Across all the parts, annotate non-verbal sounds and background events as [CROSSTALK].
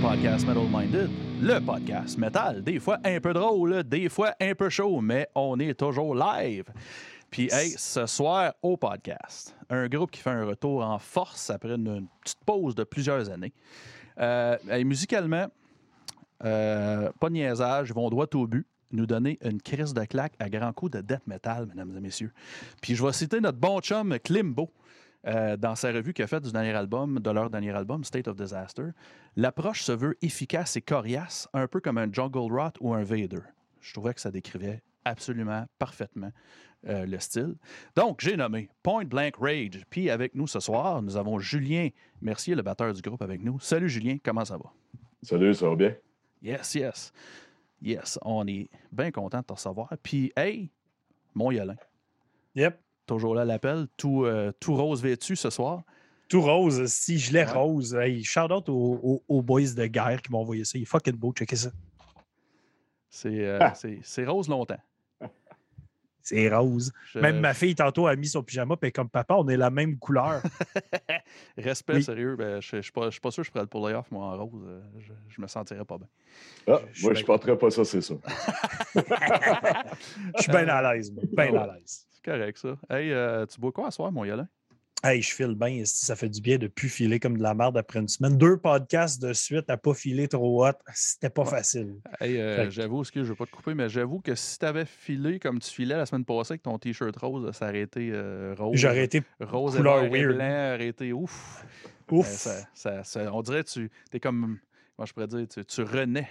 Podcast Metal Minded, le podcast metal, des fois un peu drôle, des fois un peu chaud, mais on est toujours live. Puis, hey, ce soir au podcast, un groupe qui fait un retour en force après une, petite pause de plusieurs années. Euh, musicalement, euh, pas de niaisage, ils vont droit au but, nous donner une crise de claque à grands coups de death metal, mesdames et messieurs. Puis, je vais citer notre bon chum Klimbo. Euh, dans sa revue qu'il a faite du dernier album, de leur dernier album, State of Disaster, l'approche se veut efficace et coriace, un peu comme un Jungle Rot ou un Vader. Je trouvais que ça décrivait absolument parfaitement euh, le style. Donc, j'ai nommé Point Blank Rage. Puis avec nous ce soir, nous avons Julien Mercier, le batteur du groupe, avec nous. Salut Julien, comment ça va? Salut, ça va bien? Yes, yes. Yes, on est bien content de te recevoir. Puis, hey, mon Yolin. Yep. Toujours là à l'appel, tout, euh, tout rose vêtu ce soir. Tout rose, si je l'ai Ouais. rose. Hey, shout out aux, aux- aux boys de guerre qui m'ont envoyé ça. Il est fucking beau, checker ça. C'est euh, Ah. c'est- c'est rose longtemps. C'est rose. Je- Même ma fille, tantôt, a mis son pyjama, puis comme papa, on est la même couleur. [LAUGHS] Respect, Oui. sérieux. Ben, je ne suis pas, sûr que je pourrais le puller off, moi, en rose. Euh, Je, je me sentirais pas bien. Ah, Je- moi, je porterais pas ça, c'est ça. [LAUGHS] Je suis bien à l'aise, moi. Bien à l'aise. C'est correct, ça. Hey, euh, tu bois quoi à soir, mon Yolin? Hey, je file bien. Ça fait du bien de plus filer comme de la merde après une semaine. Deux podcasts de suite à pas filer trop hot. C'était pas facile. Hey, euh, que- j'avoue, excuse, je veux pas te couper, mais j'avooue que si tu avais filé comme tu filais la semaine passée avec ton t-shirt rose, ça aurait été euh, rose. J'aurais été Rose couleur et weird. blanc aurait été ouf. ouf. Euh, ça- ça- ça- on dirait que tu es comme, comment je pourrais dire, tu, tu renais.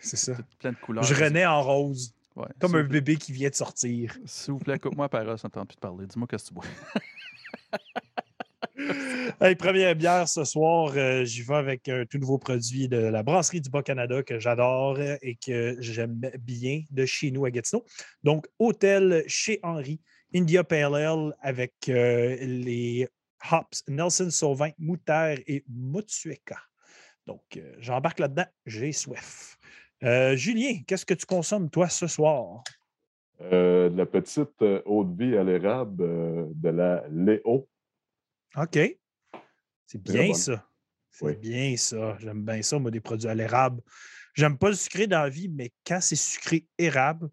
C'est ça. plein de couleurs. Je renais en rose, Ouais. comme un bébé qui vient de sortir. S'il vous plaît, coupe-moi par là, ça ne tente plus de parler. Dis-moi qu'est-ce que tu bois. [LAUGHS] Hey, première bière ce soir, euh, j'y vais avec un tout nouveau produit de la brasserie du Bas-Canada que j'adore et que j'aime bien de chez nous à Gatineau. Donc, hôtel chez Henri, India Pale Ale avec euh, les hops Nelson Sauvin, Moutarde et Motsueka. Donc, euh, j'embarque là-dedans, j'ai soif. Julien, qu'est-ce que tu consommes, toi, ce soir? Euh, de la petite euh, eau de vie à l'érable euh, de la Léo. OK. C'est bien ça. C'est Oui. bien ça. J'aime bien ça, moi, des produits à l'érable. J'aime pas le sucré dans la vie, mais quand c'est sucré érable,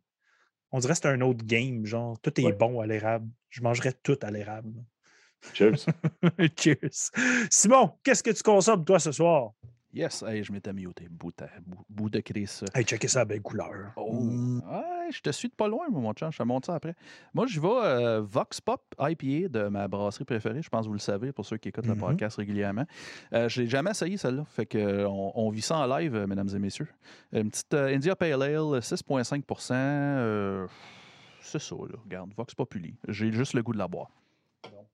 on dirait que c'est un autre game. Genre, tout est Ouais. bon à l'érable. Je mangerais tout à l'érable. Cheers. [LAUGHS] Cheers. Simon, qu'est-ce que tu consommes, toi, ce soir? Yes, hey, je m'étais muté. Bout de, bout, bout de Chris. Hey, checker ça à belle couleur. Oh, Mm. Je te suis de pas loin, moi, mon chum. Je te montre ça après. Moi, je vais euh, Vox Pop IPA de ma brasserie préférée. Je pense que vous le savez pour ceux qui écoutent le Mhm. podcast régulièrement. Euh, je l'ai jamais essayé, celle-là. Fait que, euh, on, on vit ça en live, mesdames et messieurs. Une petite euh, India Pale Ale, 6,5% euh, C'est ça, là. Regarde, Vox Populi. J'ai juste le goût de la boire.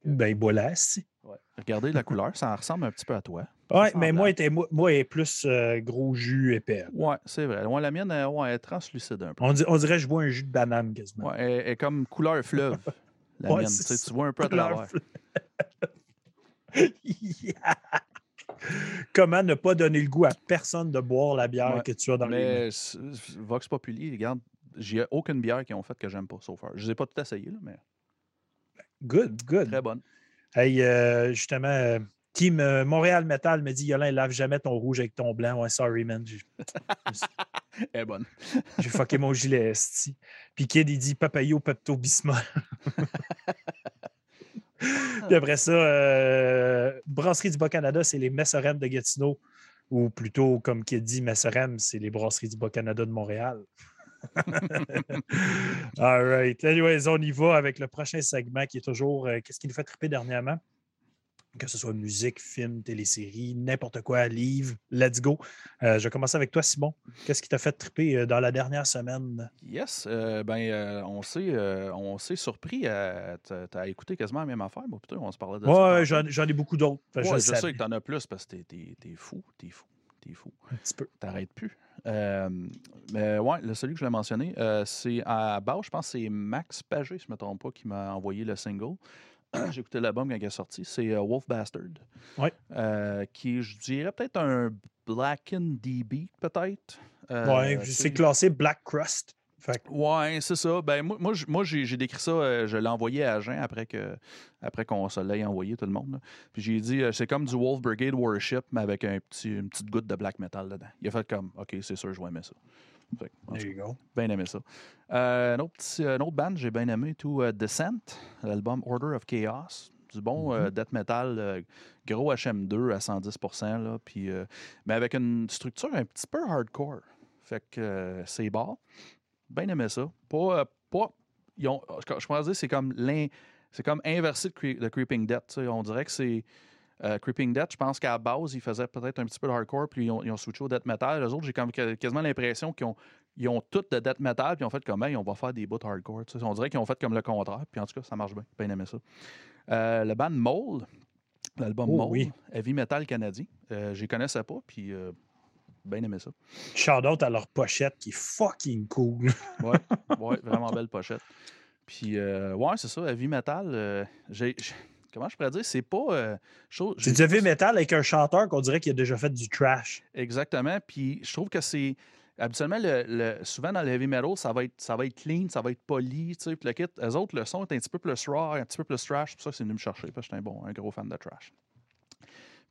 Ben, voilà. si. Ouais. Regardez la couleur, ça en ressemble un petit peu à toi. Ça mais moi, était, moi, moi, elle est plus euh, gros jus épais. Ouais, c'est vrai. Ouais, la mienne, euh, ouais, elle est translucide un peu. On, dit- on dirait que je bois un jus de banane quasiment. Ouais, elle, elle est comme couleur fleuve. La Ouais, mienne, tu vois un peu à travers. Yeah! [LAUGHS] Comment ne pas donner le goût à personne de boire la bière que tu as dans les mains? Mais Vox Populi, regarde, j'ai aucune bière qu'ils ont faite que j'aime pas, sauf Je les ai pas tout essayé, là, mais Good, good. très bonne. Hey, euh, justement, Team euh, Montréal Metal me dit Yolin, lave jamais ton rouge avec ton blanc. Ouais, sorry, man. J'ai Elle [LAUGHS] est bonne. [LAUGHS] j'ai fucké mon gilet esti. Puis Kid, il dit Papayo Pepto Bismol. [LAUGHS] Puis après ça, euh, Brasserie du Bas-Canada, c'est les Messerem de Gatineau. Ou plutôt, comme Kid dit, Messerem, c'est les Brasseries du Bas-Canada de Montréal. All right. Anyways, on y va avec le prochain segment qui est toujours euh, qu'est-ce qui nous fait triper dernièrement? Que ce soit musique, film, télésérie, n'importe quoi, livre, let's go. Euh, je vais commencer avec toi, Simon. Qu'est-ce qui t'a fait triper euh, dans la dernière semaine? Yes, euh, ben, euh, on s'est on s'est surpris à. T'as écouté quasiment la même affaire, moi, putain, on se parlait de ça. Ouais, j'en ai beaucoup d'autres. Ouais, je sais que t'en as plus parce que t'es- t'es fou, t'es fou, t'es fou. un petit peu. T'arrêtes plus. Euh, mais ouais, le celui que je voulais mentionner, euh, c'est à base, je pense que c'est Max Pagé, si je ne me trompe pas, qui m'a envoyé le single. [CLEARS THROAT] J'ai écouté l'album quand il est sorti. C'est euh, Wolf Bastard. Ouais. Euh, qui est, je dirais, peut-être un Blackened DB, peut-être. Euh, sais, c'est classé Black Crust. Fait que, Ouais, c'est ça. Ben, moi, moi, j'ai j'ai décrit ça, euh, je l'ai envoyé à Jean après que après qu'on se l'ait envoyé tout le monde. là. Puis j'ai dit, euh, c'est comme du Wolf Brigade Worship, mais avec un petit, une petite goutte de black metal dedans. Il a fait comme, OK, c'est sûr, je vais aimer ça. Fait there you go. Bien aimé ça. Euh, un, autre petit- un autre band, j'ai bien aimé tout euh, Descent, l'album Order of Chaos. Du bon euh, death metal, euh, gros HM2 à 110 là, puis, euh, mais avec une structure un petit peu hardcore. Fait que euh, c'est bas. Bien aimé ça. Pas. euh, pas ils ont, je je pourrais dire c'est comme l'in- c'est comme inversé de, Cre- de Creeping Death. On dirait que c'est. Euh, Creeping Death, je pense qu'à la base, ils faisaient peut-être un petit peu de hardcore, puis ils ont, ils ont switché au death metal. Les autres, j'ai quasiment l'impression qu'ils ont, ils ont tout de death metal, puis ils ont fait comme, Hey, on va faire des bouts hardcore. On dirait qu'ils ont fait comme le contraire, puis en tout cas, ça marche bien. Bien aimé ça. Euh, le band Mole, l'album Oh, Mole, oui. heavy metal canadien, euh, j'y connaissais pas, puis bien aimé ça. Shout out à leur pochette qui est fucking cool. Ouais, ouais, vraiment belle pochette. Puis, ouais, c'est ça, heavy metal. j'ai- comment je pourrais dire, c'est pas. euh, j'ai- du heavy metal avec un chanteur qu'on dirait qu'il a déjà fait du trash. Exactement. Puis je trouve que c'est. Habituellement, le, le- souvent dans le heavy metal, ça va être, ça va être clean, ça va être poli. Tu sais, puis le kit, eux autres, le son est un petit peu plus raw, un petit peu plus trash. C'est pour ça que c'est venu me chercher, parce que j'étais un, bon, un gros fan de trash.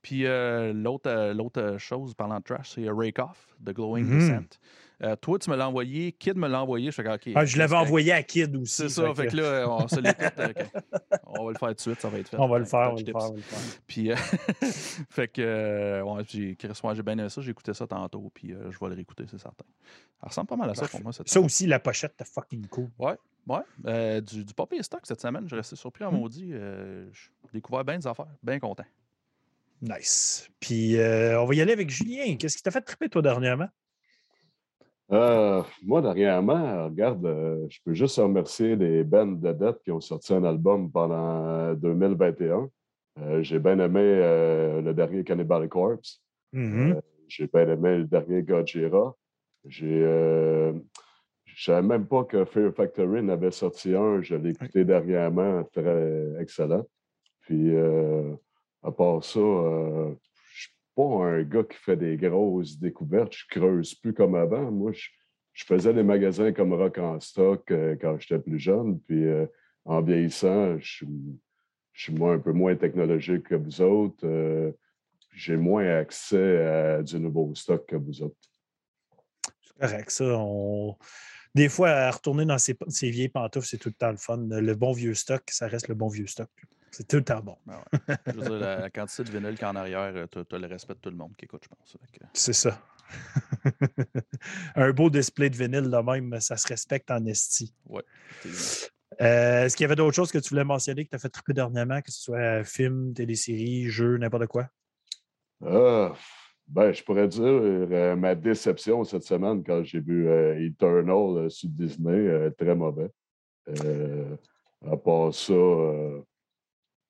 Puis euh, l'autre euh, l'autre euh, chose, parlant de trash, c'est Rake Off de Glowing Mhm. Descent. Euh, toi, tu me l'as envoyé, Kid me l'a envoyé. Je fais. Ah, je l'avais envoyé à Kid aussi. C'est ça, fait que là, on se l'écoute. euh, [LAUGHS] On va le faire tout de suite, ça va être fait. on va le faire, on va le faire, on va le faire. Puis, euh, [LAUGHS] fait que, euh, ouais, j'ai, Chris, ouais, j'ai bien aimé ça. J'ai écouté ça tantôt, puis euh, je vais le réécouter, c'est certain. Ça ressemble pas mal à ça Parfait. pour moi. Cette Ça aussi, la pochette était fucking cool. Ouais, euh, du, du papier stock cette semaine. Je restais surpris en Hmm. maudit. J'ai découvert bien des affaires. Bien content. Nice. Puis euh, on va y aller avec Julien. Qu'est-ce qui t'a fait triper, toi, dernièrement? Euh, moi, dernièrement, regarde, euh, je peux juste remercier les bands de dette qui ont sorti un album pendant euh, 2021. Euh, j'ai bien aimé euh, le dernier Cannibal Corpse. Euh, j'ai bien aimé le dernier Godzilla. J'ai. Euh, je savais même pas que Fear Factory n'avait sorti un. Je l'ai écouté dernièrement, très excellent. Puis, euh, à part ça, euh, pas un gars qui fait des grosses découvertes. Je creuse plus comme avant. Moi, je, faisais des magasins comme Rock en stock euh, quand j'étais plus jeune. Puis, euh, en vieillissant, je suis, moins- un peu moins technologique que vous autres. Euh, j'ai moins accès à du nouveau stock que vous autres. C'est correct, ça. Des fois, à retourner dans ces, ces vieilles pantoufles, c'est tout le temps le fun. Le bon vieux stock, ça reste le bon vieux stock. C'est tout le temps bon. Ben ouais. [LAUGHS] Je veux dire, la, la quantité de vinyle qu'il y a en arrière, tu as le respect de tout le monde qui écoute, je pense. Que- C'est ça. [LAUGHS] Un beau display de vinyle de même, ça se respecte en esti. ouais, effectivement. Euh, Est-ce qu'il y avait d'autres choses que tu voulais mentionner que tu as fait triper dernièrement, que ce soit euh, film, télésérie, jeu, n'importe quoi? Ah, ben, je pourrais dire euh, ma déception cette semaine quand j'ai vu euh, Eternal euh, sur Disney, euh, très mauvais. Euh, à part ça, euh,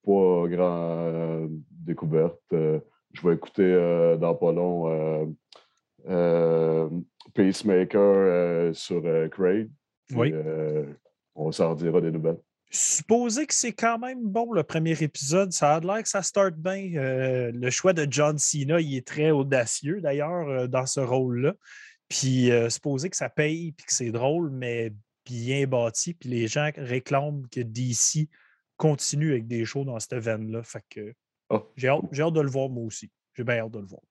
pas grand euh, découverte. Euh, je vais écouter euh, dans pas long euh, euh, Peacemaker euh, sur euh, Craig. Oui. euh, on s'en dira des nouvelles. Supposé que c'est quand même bon le premier épisode. Ça a l'air que ça start bien. Euh, le choix de John Cena, il est très audacieux d'ailleurs euh, dans ce rôle-là. Puis euh, supposé que ça paye puis que c'est drôle, mais bien bâti. Puis les gens réclament que DC continue avec des shows dans cette veine-là. Fait que Ah. j'ai hâte, j'ai hâte de le voir moi aussi. J'ai bien hâte de le voir.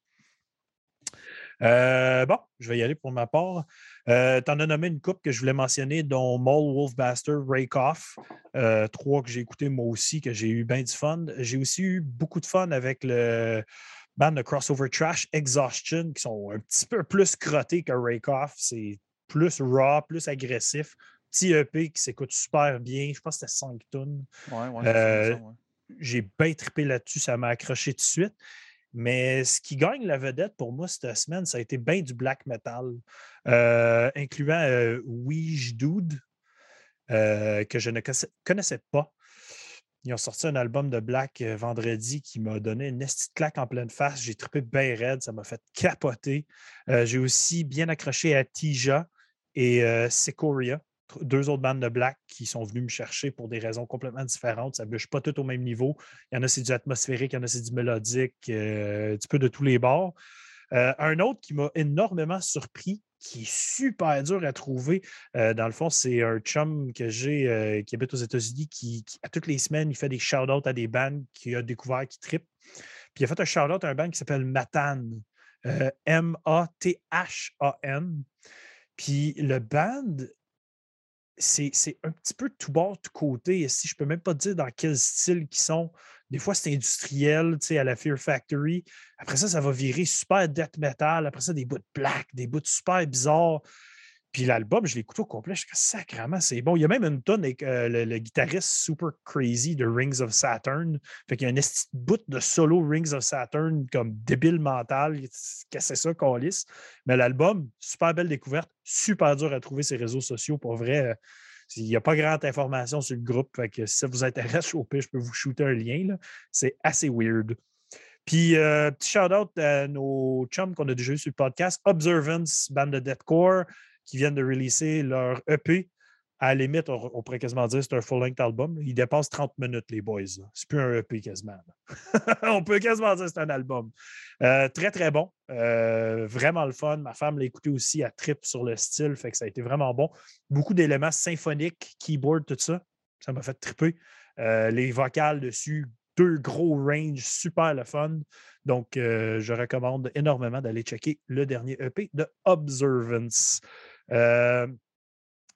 Euh, bon, je vais y aller pour ma part. Euh, tu en as nommé une coupe que je voulais mentionner, dont Mole, Wolf Bastard, Rake Off. Euh, trois que j'ai écouté moi aussi, que j'ai eu bien du fun. J'ai aussi eu beaucoup de fun avec le band de crossover trash Exhaustion, qui sont un petit peu plus crottés que Rake Off. C'est plus raw, plus agressif. Petit EP qui s'écoute super bien. Je pense que c'était 5 tonnes. Ouais, ouais, Euh, ouais. j'ai bien trippé là-dessus, ça m'a accroché tout de suite. Mais ce qui gagne la vedette pour moi cette semaine, ça a été bien du black metal, euh, incluant euh, Ouija Dude, euh, que je ne connaissais pas. Ils ont sorti un album de black vendredi qui m'a donné une petite claque en pleine face. J'ai trippé bien raide, ça m'a fait capoter. J'ai aussi bien accroché à Tija et Secoria deux autres bandes de black qui sont venus me chercher pour des raisons complètement différentes. Ça ne bûche pas tout au même niveau. Il y en a, c'est du atmosphérique, il y en a, c'est du mélodique, euh, un petit peu de tous les bords. Euh, un autre qui m'a énormément surpris, qui est super dur à trouver, euh, dans le fond, c'est un chum que j'ai qui habite aux États-Unis qui, à toutes les semaines, il fait des shout-outs à des bands qu'il a découvert qui trippent. Puis il a fait un shout-out à un band qui s'appelle Matan. M-A-T-H-A-N. Puis le band, c'est un petit peu tout bord, tout côté. Si je ne peux même pas dire dans quel style ils sont. Des fois, c'est industriel, tu sais, à la Fear Factory. Après ça, ça va virer super death metal. Après ça, des bouts de black, des bouts super bizarres. Puis l'album, je l'ai écouté au complet. Je suis sacrément, c'est bon. Il y a même une tonne avec euh, le, guitariste Super Crazy de Rings of Saturn. Fait qu'il y a un bout de solo Rings of Saturn comme débile mental. Qu'est-ce que c'est ça qu'on lisse? Mais l'album, super belle découverte, super dur à trouver ses réseaux sociaux. Pour vrai, euh, il n'y a pas grande information sur le groupe. Fait que si ça vous intéresse, au pire, je peux vous shooter un lien. C'est assez weird. Puis, euh, petit shout-out à nos chums qu'on a déjà eu sur le podcast, Observance, band de deathcore qui viennent de releaser leur EP. À la limite, on, pourrait quasiment dire que c'est un full-length album. Il dépasse 30 minutes, les boys. C'est plus un EP quasiment. [LAUGHS] on peut quasiment dire que c'est un album. Euh, très, très bon. Euh, vraiment le fun. Ma femme l'a écouté aussi à trip sur le style, fait que ça a été vraiment bon. Beaucoup d'éléments symphoniques, keyboard, tout ça. Ça m'a fait triper. Euh, les vocales dessus, deux gros ranges, super le fun. Donc, je recommande énormément d'aller checker le dernier EP de Observance. Euh,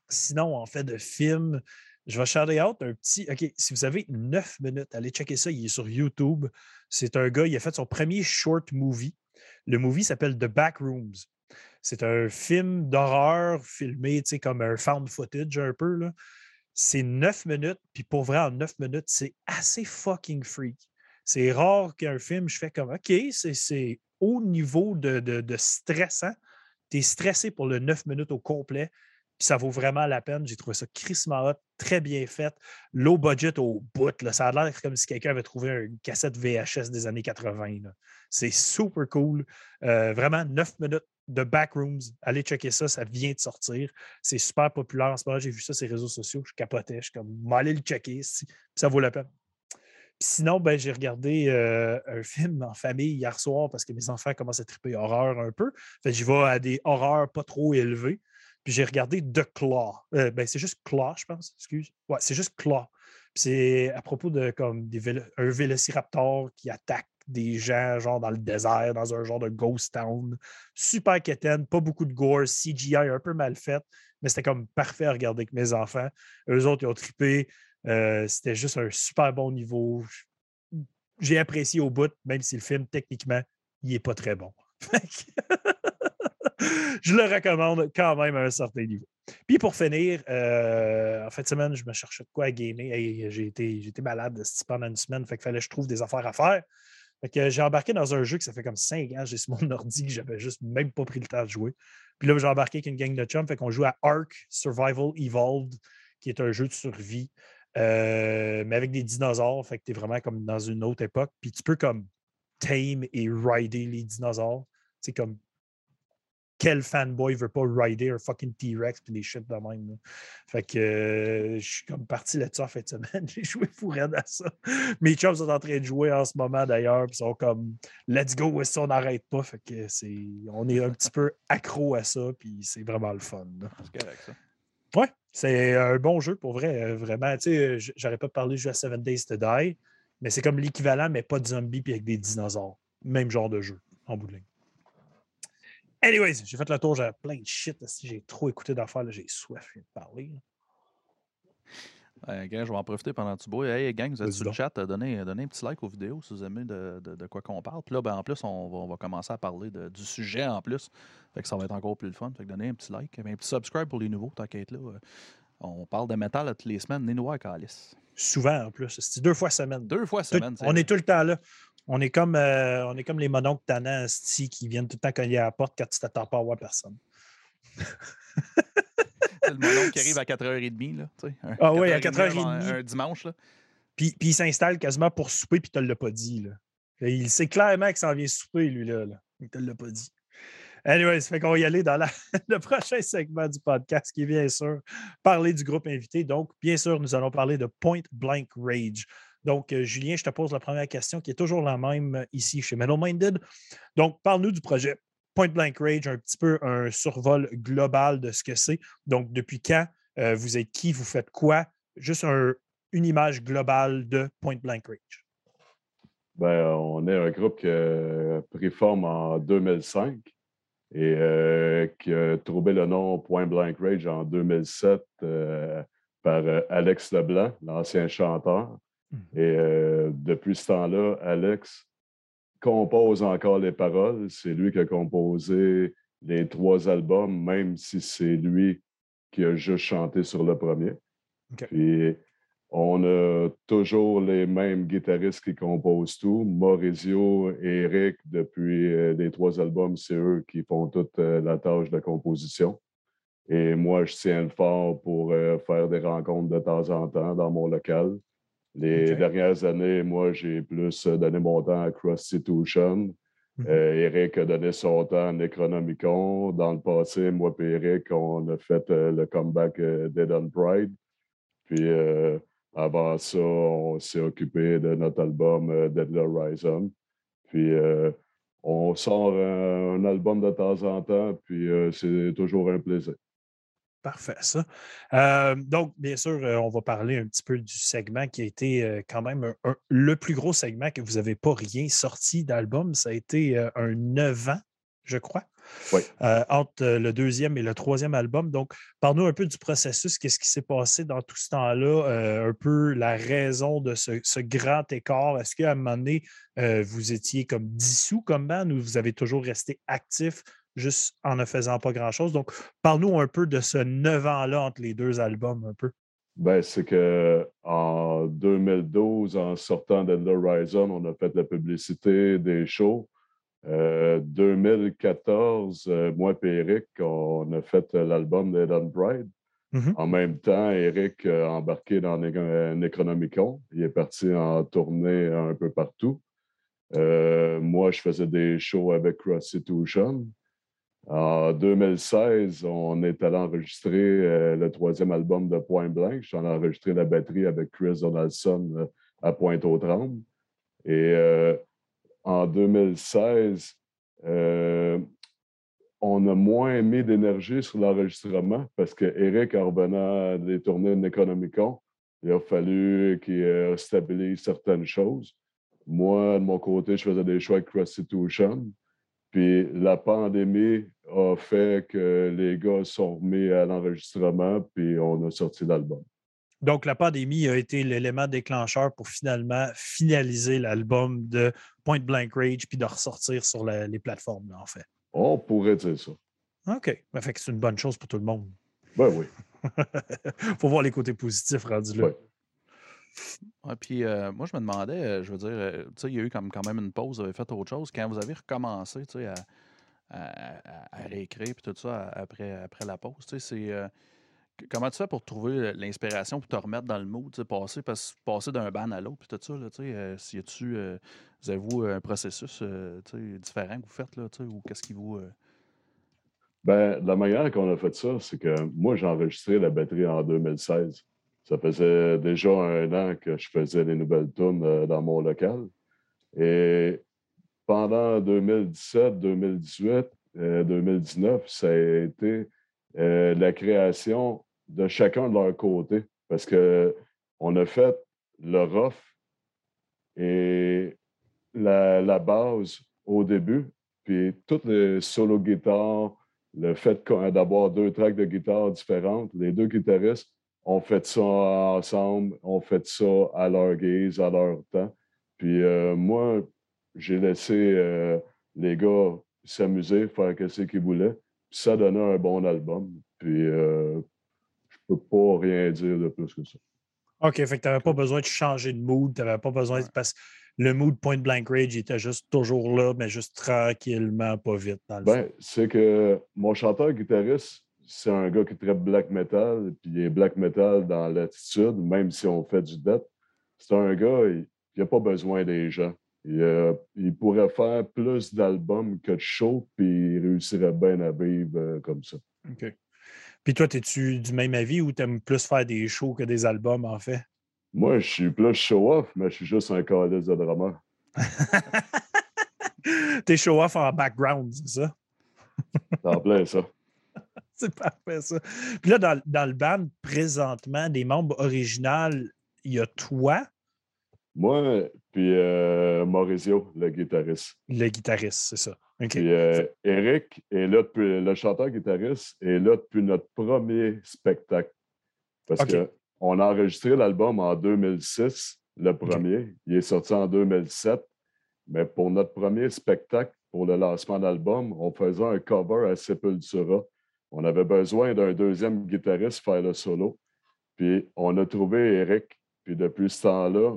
sinon, en fait, de film, je vais shout out un petit. OK, si vous avez neuf minutes, allez checker ça. Il est sur YouTube. C'est un gars, il a fait son premier short movie. Le movie s'appelle The Backrooms. C'est un film d'horreur filmé comme un found footage un peu. C'est neuf minutes, puis pour vrai, en neuf minutes, c'est assez fucking freak. C'est rare qu'un film, je fais comme OK, c'est haut niveau de, de stressant, tu es stressé pour le 9 minutes au complet. Puis ça vaut vraiment la peine. J'ai trouvé ça crissement hot, très bien fait. Low budget au bout. Ça a l'air comme si quelqu'un avait trouvé une cassette VHS des années 80. C'est super cool. Euh, vraiment, 9 minutes de Backrooms. Allez checker ça, ça vient de sortir. C'est super populaire en ce moment. J'ai vu ça sur les réseaux sociaux. Je capotais. Je suis comme, allez le checker. Ça vaut la peine sinon, ben, j'ai regardé un film en famille hier soir parce que mes enfants commencent à triper horreur un peu. Fait j'y vais à des horreurs pas trop élevées. Puis j'ai regardé The Claw. Ben, c'est juste Claw, je pense. Excuse. Ouais, c'est juste Claw. c'est à propos de comme un vélociraptor qui attaque des gens genre dans le désert, dans un genre de ghost town. Super quétaine, pas beaucoup de gore, CGI un peu mal fait, mais c'était comme parfait à regarder avec mes enfants. Eux autres, ils ont trippé. Euh, c'était juste un super bon niveau. J'ai apprécié au bout, même si le film, techniquement, il n'est pas très bon. [LAUGHS] je le recommande quand même à un certain niveau. Puis pour finir, euh, en fin de semaine, je me cherchais de quoi à gamer. j'ai, été, malade pendant une semaine, fait qu'il fallait que je trouve des affaires à faire. que j'ai embarqué dans un jeu que ça fait comme cinq ans, j'ai sur mon [LAUGHS] ordi j'avais juste même pas pris le temps de jouer. Puis là, j'ai embarqué avec une gang de chums, fait qu'on joue à Ark Survival Evolved, qui est un jeu de survie. Euh, mais avec des dinosaures, fait que tu es vraiment comme dans une autre époque. Puis tu peux comme tame et rider les dinosaures. C'est comme quel fanboy veut pas rider un fucking T-Rex puis des shit de même. Fait que euh, je suis comme parti là-dessus en fin de semaine. [LAUGHS] J'ai joué fou à ça. Mes chums sont en train de jouer en ce moment d'ailleurs. Puis sont comme let's go, si on n'arrête pas. Fait que c'est. On est un petit peu accro à ça. Puis c'est vraiment le fun. C'est correct ça. Ouais, c'est un bon jeu pour vrai, euh, vraiment. Tu sais, j'aurais pas parlé de à Seven Days to Die, mais c'est comme l'équivalent, mais pas de zombies puis avec des dinosaures. Même genre de jeu, en bout de ligne. Anyways, j'ai fait le tour, j'ai plein de shit. J'ai trop écouté d'affaires, j'ai soif de parler je vais en profiter pendant que tu bois. Hey, gang, vous êtes sur le chat, donnez, donnez, un petit like aux vidéos si vous aimez de, de, quoi qu'on parle. Puis là, ben, en plus, on va, commencer à parler du sujet en plus. Fait que ça va être encore plus le fun. Fait que donnez un petit like, un petit subscribe pour les nouveaux, t'inquiète là. On parle de métal toutes les semaines, Nénois à Calice. Souvent, en plus. C'est deux fois semaine. Deux fois semaine. on est tout le temps là. On est comme, euh, on est comme les mononcles tannants qui viennent tout le temps cogner à la porte quand tu t'attends pas à voir personne. [LAUGHS] le mononcle qui arrive à [LAUGHS] 4h30. Là, ah oui, à 4h30. Un, dimanche. Là. Puis, puis il s'installe quasiment pour souper, puis tu ne l'as pas dit. Là. Il sait clairement qu'il s'en vient souper, lui, là. là. Il ne te l'a pas dit. Anyway, ça fait qu'on va y aller dans [LAUGHS] le prochain segment du podcast, qui est bien sûr parler du groupe invité. Donc, bien sûr, nous allons parler de Point Blank Rage. Donc, euh, Julien, je te pose la première question qui est toujours la même euh, ici chez Metal Minded. Donc, parle-nous du projet Point Blank Rage, un petit peu un survol global de ce que c'est. Donc, depuis quand euh, vous êtes qui, vous faites quoi? Juste une image globale de Point Blank Rage. Ben, on est un groupe qui a pris forme en 2005 et qui a trouvé le nom Point Blank Rage en 2007 par Alex Leblanc, l'ancien chanteur. Mmh. Et euh, depuis ce temps-là, Alex compose encore les paroles. C'est lui qui a composé les trois albums, même si c'est lui qui a juste chanté sur le premier. Puis on a toujours les mêmes guitaristes qui composent tout. Maurizio et Eric, depuis euh, les trois albums, c'est eux qui font toute euh, la tâche de composition. Et moi, je tiens le fort pour faire des rencontres de temps en temps dans mon local. Les dernières années, moi, j'ai plus euh, donné mon temps à Prostitution. Mhm. Euh, Eric a donné son temps à Necronomicon. Dans le passé, moi et Eric, on a fait euh, le comeback Dead on Pride. Puis avant ça, on s'est occupé de notre album Deadly Horizon. Puis on sort un, album de temps en temps, puis c'est toujours un plaisir. Parfait, ça. Euh, donc, bien sûr, euh, on va parler un petit peu du segment qui a été euh, quand même le plus gros segment que vous n'avez pas rien sorti d'album. Ça a été un 9 ans, je crois, entre le deuxième et le troisième album. Donc, parle-nous un peu du processus, qu'est-ce qui s'est passé dans tout ce temps-là, un peu la raison de ce, ce grand écart. Est-ce qu'à un moment donné, vous étiez comme dissous comme band ou vous avez toujours resté actif juste en ne faisant pas grand-chose. Donc, parle-nous un peu de ce neuf ans-là entre les deux albums, un peu. Ben, c'est que en 2012, en sortant de Horizon, on a fait la publicité des shows. 2014, euh, euh, moi et Eric, on a fait l'album d'Eden Bride. Mm-hmm. En même temps, Eric a embarqué dans Necronomicon. Il est parti en tournée un peu partout. Euh, moi, je faisais des shows avec Prostitution. En 2016, on est allé enregistrer euh, le troisième album de Point Blank. J'en ai enregistré la batterie avec Chris Donaldson euh, à Pointe-aux-Trembles. Et euh, en 2016, on a moins mis d'énergie sur l'enregistrement parce que Eric, en revenant des tournées de il a fallu qu'il stabilise certaines choses. Moi, de mon côté, je faisais des choix avec Prostitution. Puis la pandémie a fait que les gars sont remis à l'enregistrement, puis on a sorti l'album. Donc, la pandémie a été l'élément déclencheur pour finalement finaliser l'album de Point Blank Rage puis de ressortir sur les plateformes, en fait. On pourrait dire ça. OK. Ça fait que c'est une bonne chose pour tout le monde. Ben oui. [LAUGHS] faut voir les côtés positifs rendus là. Ouais, puis euh, moi, je me demandais, euh, je veux dire, euh, il y a eu quand même une pause, vous avez fait autre chose. Quand vous avez recommencé, à, à, réécrire puis tout ça après, après la pause, c'est. comment tu fais pour trouver l'inspiration pour te remettre dans le mood, passer, passer d'un ban à l'autre puis tout ça, là, sais, si tu vous avez-vous un processus, différent que vous faites, là, ou qu'est-ce qui vous... Ben, la manière qu'on a fait ça, c'est que moi, j'ai enregistré la batterie en 2016. Ça faisait déjà un an que je faisais les nouvelles tunes euh, dans mon local. Et pendant 2017, 2018, 2019, ça a été euh, la création de chacun de leur côté. Parce qu'on a fait le rough et la, base au début, puis toutes les solo guitares, le fait d'avoir deux tracks de guitare différentes, les deux guitaristes on fait ça ensemble, on fait ça à leur guise, à leur temps. Puis euh, moi, j'ai laissé euh, les gars s'amuser, faire ce qu'ils voulaient. Puis ça donnait un bon album. Puis euh, je peux pas rien dire de plus que ça. OK, fait que tu n'avais pas besoin de changer de mood, tu n'avais pas besoin de. Parce que le mood Point Blank Rage était juste toujours là, mais juste tranquillement, pas vite. Dans le ben, c'est que mon chanteur guitariste, c'est un gars qui est très black metal, puis il est black metal dans l'attitude, même si on fait du death. C'est un gars, il n'a pas besoin des gens. Euh, il, pourrait faire plus d'albums que de shows, puis il réussirait bien à vivre euh, comme ça. OK. Puis toi, es-tu du même avis ou tu aimes plus faire des shows que des albums, en fait? Moi, je suis plus show-off, mais je suis juste un calice de drama. [LAUGHS] T'es show-off en background, c'est ça? en plein ça. [LAUGHS] c'est parfait, ça. Puis là, dans, dans, le band, présentement, des membres originaux, il y a toi. Moi, puis euh, Maurizio, le guitariste. Le guitariste, c'est ça. Puis euh, Eric est là depuis, le chanteur-guitariste est là depuis notre premier spectacle. Parce qu'on a enregistré l'album en 2006, le premier. Il est sorti en 2007. Mais pour notre premier spectacle, pour le lancement d'album, on faisait un cover à Sepultura. On avait besoin d'un deuxième guitariste pour faire le solo. Puis on a trouvé Eric. Puis depuis ce temps-là,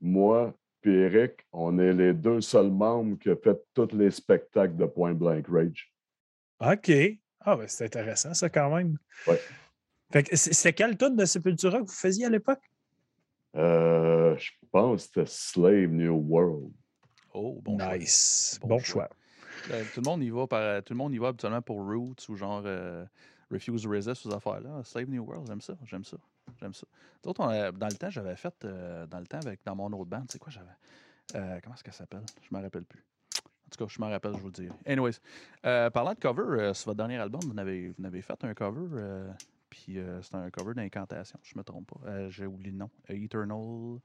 moi puis Eric, on est les deux seuls membres qui ont fait tous les spectacles de Point Blank Rage. OK. Ah, ben c'est intéressant, ça, quand même. Oui. c'est quel tune de Sepultura que vous faisiez à l'époque? Euh, je pense que c'était Slave New World. Oh, bon nice. Bon, choix. Euh, tout, le monde y va par, tout le monde y va habituellement pour Roots ou genre euh, Refuse Resist, ces affaires-là. Slave New World, j'aime ça. J'aime ça. J'aime ça. D'autres, dans le temps, j'avais fait, euh, dans le temps, avec, dans mon autre band, sais quoi, j'avais. Euh, comment est-ce qu'elle s'appelle? Je ne me rappelle plus. En tout cas, je m'en rappelle, je vous le dis. Anyways, parlant de cover, sur votre dernier album, vous avez, vous avez fait un cover, puis c'est un cover d'incantation, je ne me trompe pas. J'ai oublié le nom. Eternal.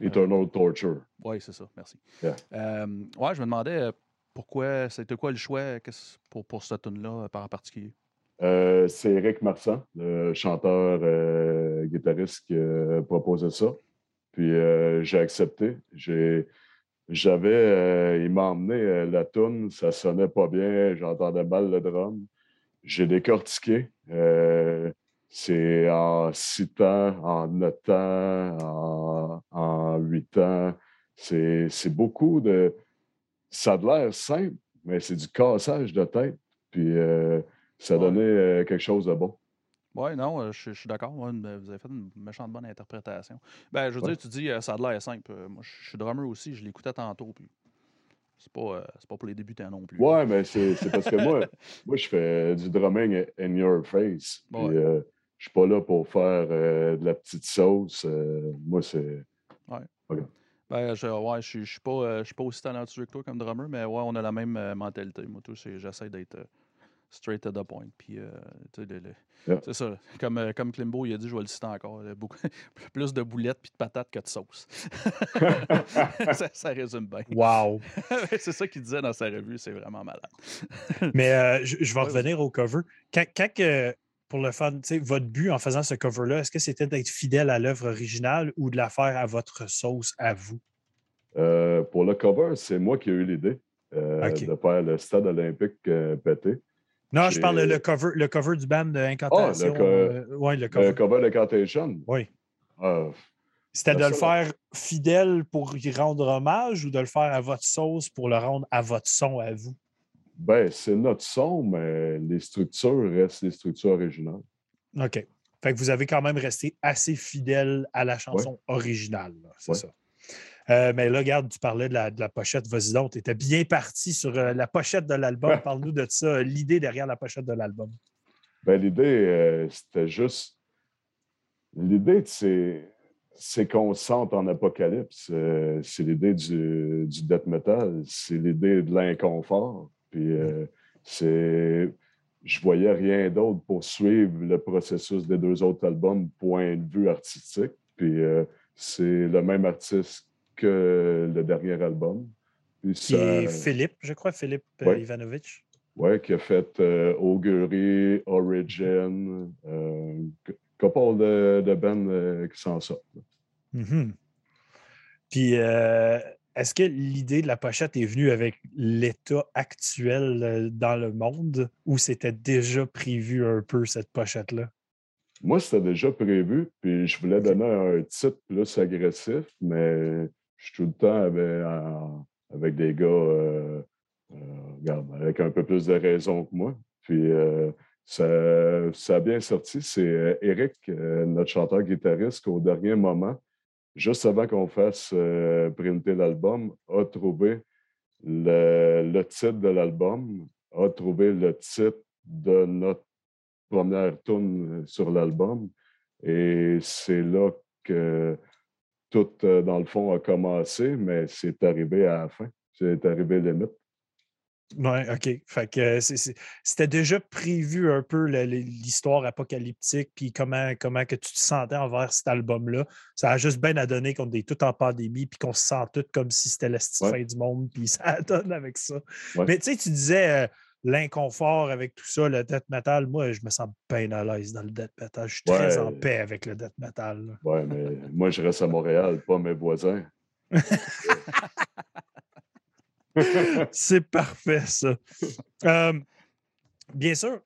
Eternal Torture. Oui, c'est ça, merci. ouais, je me demandais pourquoi, c'était quoi le choix pour, pour cette tune-là par en particulier? Euh, c'est Eric Marsan, le chanteur euh, guitariste qui a proposé ça. Puis euh, j'ai accepté. j'avais, il m'a emmené la tune, ça sonnait pas bien, j'entendais mal le drum. J'ai décortiqué. c'est en six temps, en neuf temps, en, huit temps. C'est, c'est beaucoup de. Ça a l'air simple, mais c'est du cassage de tête. Puis ça donnait euh, quelque chose de bon. Oui, non, euh, je, suis d'accord. Vous avez fait une méchante bonne interprétation. Ben, je veux dire, tu dis, euh, ça a l'air simple. Moi, je suis drummer aussi, je l'écoutais tantôt. Puis c'est pas, pas pour les débutants non plus. Ouais, mais c'est parce que moi, [LAUGHS] moi, je fais du drumming in your face. Puis, je suis pas là pour faire de la petite sauce. moi, c'est. Ouais. Ben, je, ouais, je, suis pas, pas aussi talentueux que toi comme drummer, mais ouais, on a la même mentalité. Moi, tout, j'essaie d'être straight to the point. Puis, euh, c'est ça. Comme, euh, comme Klimbo, il a dit, je vais le citer encore, beaucoup, [LAUGHS] plus de boulettes puis de patates que de sauce. [LAUGHS] ça, résume bien. Wow! [LAUGHS] c'est ça qu'il disait dans sa revue, c'est vraiment malade. Mais euh, je, vais revenir au cover. Quand, pour le fun, votre but en faisant ce cover-là, est-ce que c'était d'être fidèle à l'œuvre originale ou de la faire à votre sauce, à vous? pour le cover, c'est moi qui ai eu l'idée de faire le stade olympique pété. Non, je parle le cover, le cover du band d'Incantation. Ah, le, ouais, le cover. Le cover d'Incantation. Oui. Ah, C'était de le faire fidèle pour y rendre hommage ou de le faire à votre sauce pour le rendre à votre son, à vous? Ben, c'est notre son, mais les structures restent les structures originales. OK. Fait que vous avez quand même resté assez fidèle à la chanson originale, c'est ça. Euh, mais là, regarde, tu parlais de la, de la pochette. Vas-y donc, tu étais bien parti sur euh, la pochette de l'album. [LAUGHS] Parle-nous de ça, l'idée derrière la pochette de l'album. Ben, l'idée, euh, c'était juste. L'idée, c'est, c'est qu'on se sente en apocalypse. c'est l'idée du, du, death metal. C'est l'idée de l'inconfort. Puis, c'est. Je voyais rien d'autre pour suivre le processus des deux autres albums, point de vue artistique. Puis, c'est le même artiste que le dernier album. Puis Philippe, je crois, Philippe euh, Ivanovich. Oui, qui a fait euh, Augury, Origin, euh, couple de, de euh, qui s'en sortent. Mm-hmm. Puis, est-ce que l'idée de la pochette est venue avec l'état actuel dans le monde ou c'était déjà prévu un peu cette pochette-là? Moi, c'était déjà prévu, puis je voulais donner un titre plus agressif, mais je suis tout le temps avec, avec des gars euh, euh, avec un peu plus de raison que moi. Puis ça, ça, a bien sorti. C'est Eric, notre chanteur-guitariste, qu'au dernier moment, juste avant qu'on fasse printer l'album, a trouvé le, titre de l'album, a trouvé le titre de notre première tune sur l'album. Et c'est là que tout, euh, dans le fond, a commencé, mais c'est arrivé à la fin. C'est arrivé limite. Oui, OK. Fait que c'était déjà prévu un peu l'histoire apocalyptique, puis comment, comment que tu te sentais envers cet album-là. Ça a juste bien à donner qu'on est tout en pandémie, puis qu'on se sent tout comme si c'était la fin du monde, puis [LAUGHS] ça donne avec ça. Mais tu sais, tu disais euh, l'inconfort avec tout ça, le death metal. Moi, je me sens bien à l'aise dans le death metal. Je suis très en paix avec le death metal. Oui, mais moi, je reste à Montréal, pas mes voisins. [LAUGHS] [LAUGHS] c'est parfait, ça. Euh, bien sûr,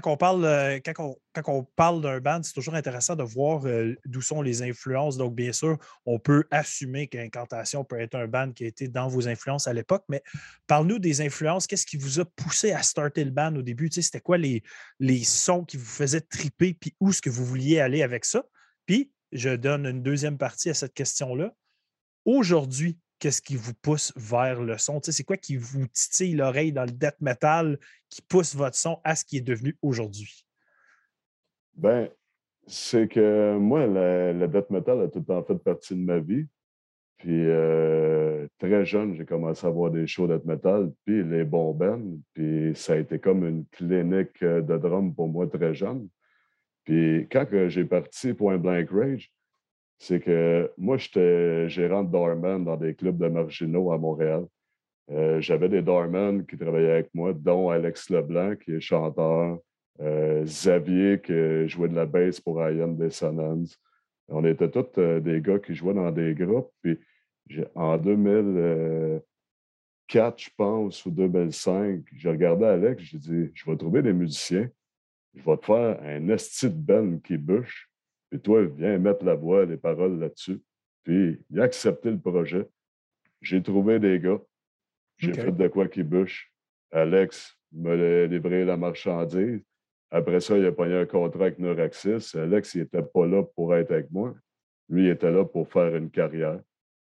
quand on parle, euh, quand on, parle d'un band, c'est toujours intéressant de voir euh, d'où sont les influences. Donc, bien sûr, on peut assumer qu'Incantation peut être un band qui a été dans vos influences à l'époque, mais parle-nous des influences. Qu'est-ce qui vous a poussé à starter le band au début? c'était quoi les, les sons qui vous faisaient triper, puis où est-ce que vous vouliez aller avec ça? Puis, je donne une deuxième partie à cette question-là. Aujourd'hui, qu'est-ce qui vous pousse vers le son? c'est quoi qui vous titille l'oreille dans le death metal qui pousse votre son à ce qui est devenu aujourd'hui? Ben, c'est que moi, le, death metal a tout le temps fait partie de ma vie. Puis euh, très jeune, j'ai commencé à voir des shows death metal, puis les bons bands. Puis ça a été comme une clinique euh, de drum pour moi très jeune. Puis quand j'ai parti pour un Blank Rage, c'est que moi, j'étais gérant de doorman dans des clubs de marginaux à Montréal. Euh, j'avais des doormen qui travaillaient avec moi, dont Alex Leblanc, qui est chanteur, euh, Xavier, qui jouait de la bass pour Ian Dissonance. On était tous euh, des gars qui jouaient dans des groupes. Puis en 2004, je pense, ou 2005, j'ai regardé Alex, j'ai dit Je vais trouver des musiciens, je vais te faire un esti de ben qui bûche. Puis toi, viens mettre la voix, les paroles là-dessus. Puis il a accepté le projet. J'ai trouvé des gars. J'ai fait de quoi qui bûche. Alex m'a livré la marchandise. Après ça, il a pris un contrat avec Neuraxis. Alex, il n'était pas là pour être avec moi. Lui, il était là pour faire une carrière.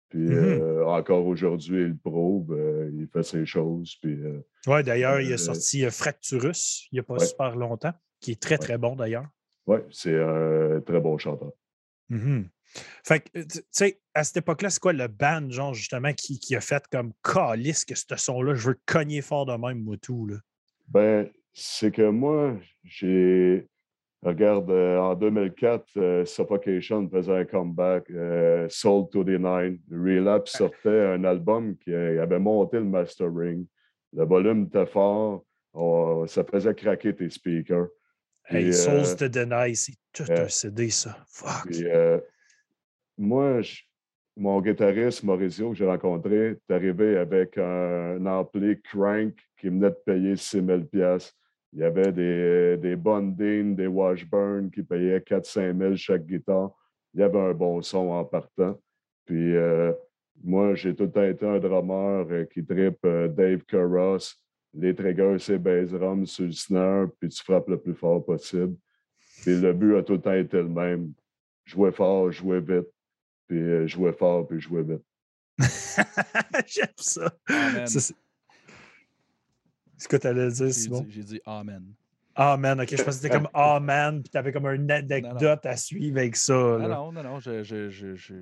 Puis mm-hmm. euh, encore aujourd'hui, il prouve, euh, il fait ses choses. Puis, euh, oui, d'ailleurs, il a sorti Fracturus il n'y a pas super longtemps, qui est très, très bon d'ailleurs. Oui, c'est un très bon chanteur. Mmh fait que, tu sais, à cette époque-là, c'est quoi le band, genre, justement, qui, qui a fait comme calice que ce son-là, je veux cogner fort de même, moi, tout, là? Ben, c'est que moi, j'ai. Regarde, euh, en 2004, euh, Suffocation faisait un comeback, euh, Soul to the Nine. Relapse sortait un album qui avait monté le mastering. Le volume était fort, ça faisait craquer tes speakers. Hey, Souls to Deny, c'est tout un CD, ça. Fuck. moi, mon guitariste Maurizio que j'ai rencontré est arrivé avec un, ampli crank qui venait de payer 6 000 Il y avait des, des Bonding, des Washburn qui payaient 4-5 000 chaque guitare. Il y avait un bon son en partant. Puis euh, moi, j'ai tout le temps été un drummer euh, qui tripe euh, Dave Carross les triggers, c'est base rum sur le snare, puis tu frappes le plus fort possible. Puis le but a tout le temps été le même. Jouer fort, jouer vite, puis euh, jouer fort, puis jouer vite. [LAUGHS] J'aime ça. C'est ce que tu allais dire, Simon? J'ai dit Amen. Amen, ok. Je pensais que c'était comme [LAUGHS] Amen, puis tu avais comme une anecdote à suivre avec ça. Non, non, non, je, je, je, je,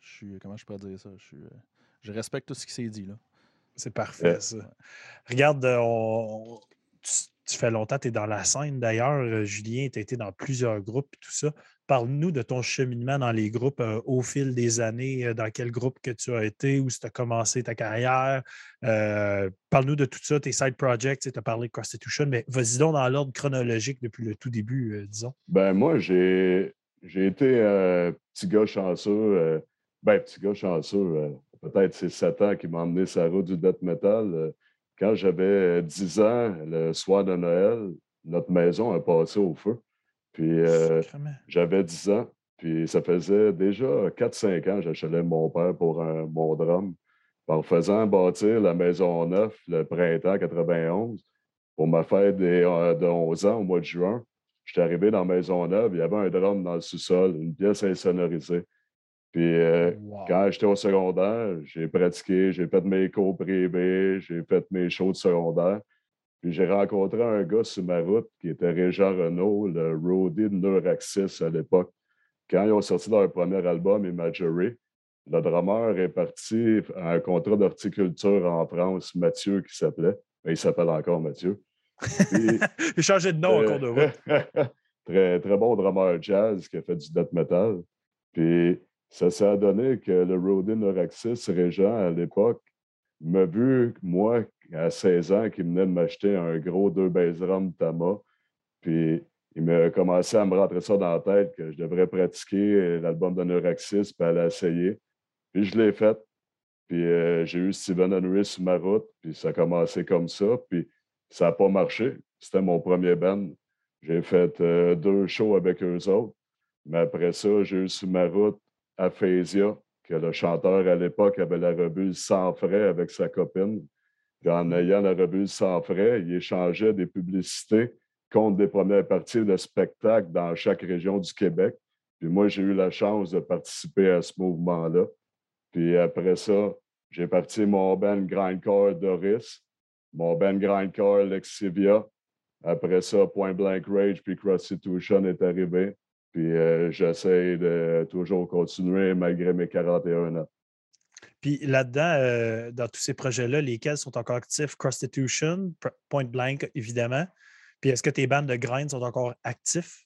suis. Comment je peux dire ça? Je, suis, euh, je respecte tout ce qui s'est dit, là. C'est parfait, ça. Regarde, euh, tu, fais longtemps, tu es dans la scène d'ailleurs. Euh, Julien, tu as été dans plusieurs groupes et tout ça. Parle-nous de ton cheminement dans les groupes euh, au fil des années. dans quel groupe que tu as été, où tu as commencé ta carrière. Parle-nous de tout ça, tes side projects. Tu as parlé de Constitution, mais vas-y donc dans l'ordre chronologique depuis le tout début, disons. Ben moi, j'ai été petit gars chanceux. ben, petit gars chanceux peut-être c'est Satan qui m'a emmené sur la route du death metal. Euh, quand j'avais 10 ans, le soir de Noël, notre maison a passé au feu. Puis euh, j'avais 10 ans. Puis ça faisait déjà 4-5 ans que j'achetais mon père pour un, mon drum. En faisant bâtir la maison neuve le printemps 91, pour ma fête euh, de 11 ans au mois de juin, j'étais arrivé dans la maison neuve, il y avait un drum dans le sous-sol, une pièce insonorisée. Puis euh, quand j'étais au secondaire, j'ai pratiqué, j'ai fait mes cours privés, j'ai fait mes shows de secondaire. Puis j'ai rencontré un gars sur ma route qui était Régent Renault, le roadie de Neuraxis à l'époque. Quand ils ont sorti leur premier album, Imagery, le drummer est parti à un contrat d'horticulture en France, Mathieu qui s'appelait. Il s'appelle encore Mathieu. [LAUGHS] il a changé de nom encore de route. [LAUGHS] très, très bon drummer jazz qui a fait du death metal. Puis ça s'est donné que le roadie Neuraxis, Régent, à l'époque, m'a vu, moi, à 16 ans, qui venait de m'acheter un gros deux drum Tama. Puis il m'a commencé à me rentrer ça dans la tête que je devrais pratiquer l'album de Neuraxis puis aller essayer. Puis je l'ai fait. Puis euh, j'ai eu Steven Henry sur ma route, puis ça a commencé comme ça. Puis ça n'a pas marché. C'était mon premier band. J'ai fait euh, deux shows avec eux autres. Mais après ça, j'ai eu sur ma route Aphasia, que le chanteur à l'époque avait la rebuse sans frais avec sa copine. Puis en ayant la rebuse sans frais, il échangeait des publicités contre des premières parties de spectacle dans chaque région du Québec. Puis moi, j'ai eu la chance de participer à ce mouvement-là. Puis après ça, j'ai parti mon band Grindcore Doris, mon band Grindcore Lexivia. Après ça, Point Blank Rage puis Prostitution est arrivé. Puis euh, j'essaie de toujours continuer malgré mes 41 ans. Puis là-dedans, euh, dans tous ces projets-là, lesquels sont encore actifs? Prostitution, Point Blank, évidemment. Puis est-ce que tes bandes de grind sont encore actifs?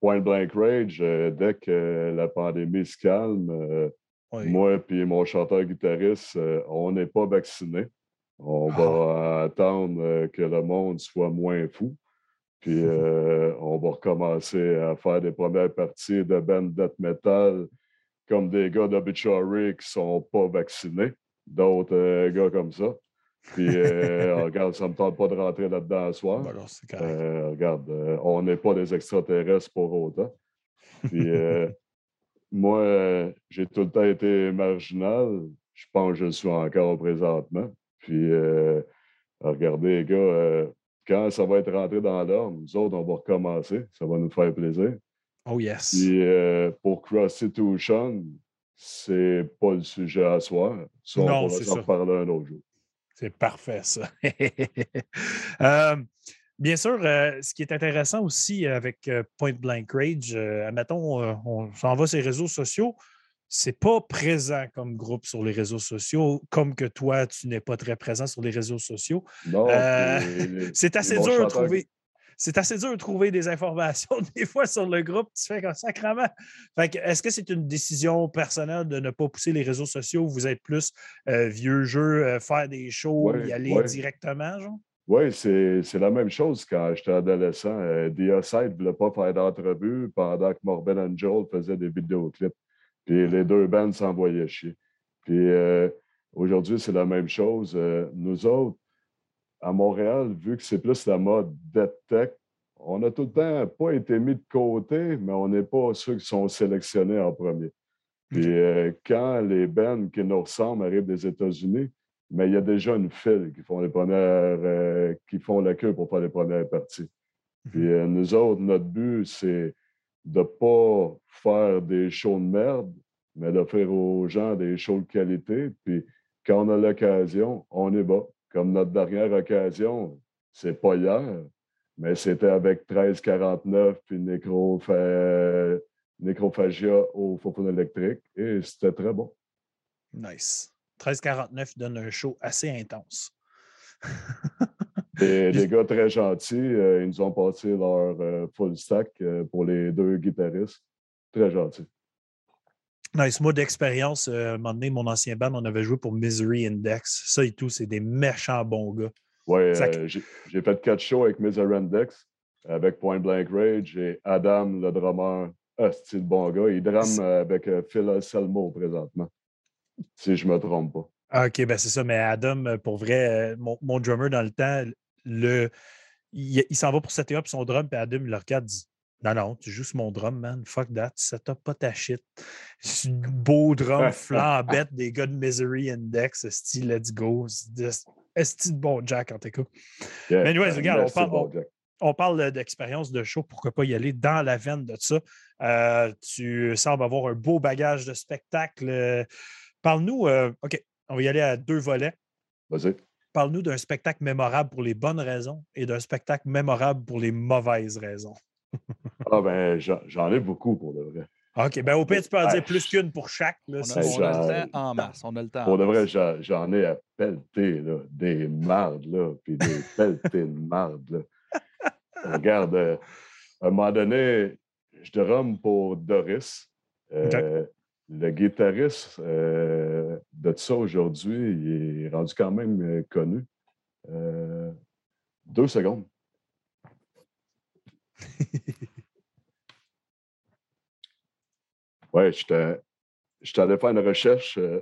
Point Blank Rage, euh, dès que la pandémie se calme, moi et mon chanteur-guitariste, on n'est pas vaccinés. On va ah! attendre que le monde soit moins fou. Puis [LAUGHS] euh, on va recommencer à faire des premières parties de band death metal comme des gars d'Obituary qui ne sont pas vaccinés, d'autres euh, gars comme ça. Puis euh, [LAUGHS] regarde, ça ne me tente pas de rentrer là-dedans ce soir. Ben regarde, on n'est pas des extraterrestres pour autant. Puis [LAUGHS] moi, j'ai tout le temps été marginal. Je pense que je le suis encore présentement. Puis regardez, les gars, quand ça va être rentré dans l'ordre, nous autres, on va recommencer. Ça va nous faire plaisir. Oh yes. Puis euh, pour Prostitution, c'est pas le sujet à soir. Ça, non, on va en parler un autre jour. C'est parfait, ça. [LAUGHS] Euh, bien sûr, euh, ce qui est intéressant aussi avec Point Blank Rage, admettons, on s'en va sur les réseaux sociaux c'est pas présent comme groupe sur les réseaux sociaux, comme que toi, tu n'es pas très présent sur les réseaux sociaux. Euh, [LAUGHS] c'est assez dur de trouver. C'est assez dur de trouver des informations [LAUGHS] des fois sur le groupe. Tu fais comme sacrement. est-ce que c'est une décision personnelle de ne pas pousser les réseaux sociaux? Vous êtes plus euh, vieux jeu, euh, faire des shows, y aller directement, genre? Oui, c'est, la même chose quand j'étais adolescent. Diocide ne voulait pas faire d'entrevue pendant que Morbid Angel faisait des vidéoclips. Puis les deux bands s'envoyaient chier. Puis euh, aujourd'hui, c'est la même chose. Euh, nous autres, à Montréal, vu que c'est plus la mode dead tech, on a tout le temps pas été mis de côté, mais on n'est pas ceux qui sont sélectionnés en premier. Puis euh, quand les bands qui nous ressemblent arrivent des États-Unis, mais il y a déjà une file qui font les premières, qui font la queue pour faire les premières parties. Puis mhm. nous autres, notre but, c'est de ne pas faire des shows de merde, mais faire aux gens des shows de qualité. Puis quand on a l'occasion, on est bas. Comme notre dernière occasion, c'est pas hier, mais c'était avec 1349 puis Nécrophagia au Fofon électrique et c'était très bon. Nice. 1349 donne un show assez intense. [LAUGHS] Des, gars très gentils, euh, ils nous ont passé leur euh, full stack euh, pour les deux guitaristes. Très gentils. Nice mot d'expérience. un moment donné, mon ancien band, on avait joué pour Misery Index. Ça et tout, c'est des méchants bons gars. Oui, j'ai fait quatre shows avec Misery Index, avec Point Blank Rage et Adam, le drummer. Ah, c'est le bon gars. Il drame avec Phil Selmo présentement, si je ne me trompe pas. Ah, OK, ben c'est ça. Mais Adam, pour vrai, mon, mon, drummer dans le temps, le, il, s'en va pour setter up son drum, puis Adam, il le regarde, dit Non, non, tu joues sur mon drum, man. Fuck that. Tu set pas ta shit. [LAUGHS] Beau drum flambette [LAUGHS] des gars de Misery Index. Style, let's go. Est-ce bon Jack en tout Yeah. Mais anyways, regarde, on parle- bon on parle d'expérience de show, pourquoi pas y aller dans la veine de ça? Euh, tu sembles avoir un beau bagage de spectacle. Euh, Parle-nous, euh, OK, on va y aller à deux volets. Vas-y. Parle-nous d'un spectacle mémorable pour les bonnes raisons et d'un spectacle mémorable pour les mauvaises raisons. [LAUGHS] Ah ben, j'en ai beaucoup pour de vrai. OK, ben au pire, tu peux en Ouais. dire plus qu'une pour chaque. là, On si a, on- le temps en masse. On a le temps. Pour de vrai, j'en ai à pelleter, là, des mardes, là, puis des [LAUGHS] pelletés de mardes, là. Regarde, euh, à un moment donné, je drum pour Doris. Euh, Le guitariste euh, de ça aujourd'hui, il est rendu quand même euh, connu. Euh, deux secondes. [LAUGHS] Ouais, j'étais allé faire une recherche. euh,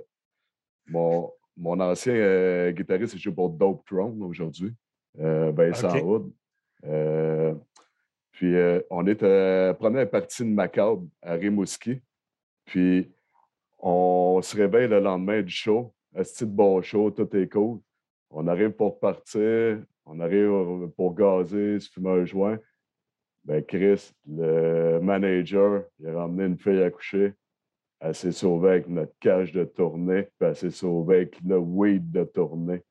mon, mon ancien guitariste il joue pour Dope Throne aujourd'hui, Vincent Ok. Hood. Puis on est à la première partie de Macabre à Rimouski. Puis on se réveille le lendemain du show. Un petit bon show, tout est cool. On arrive pour partir, on arrive pour gazer, se fumer un joint. Ben Chris, le manager, il a ramené une fille à coucher. Elle s'est sauvée avec notre cage de tournée, puis elle s'est sauvée avec le weed de tournée.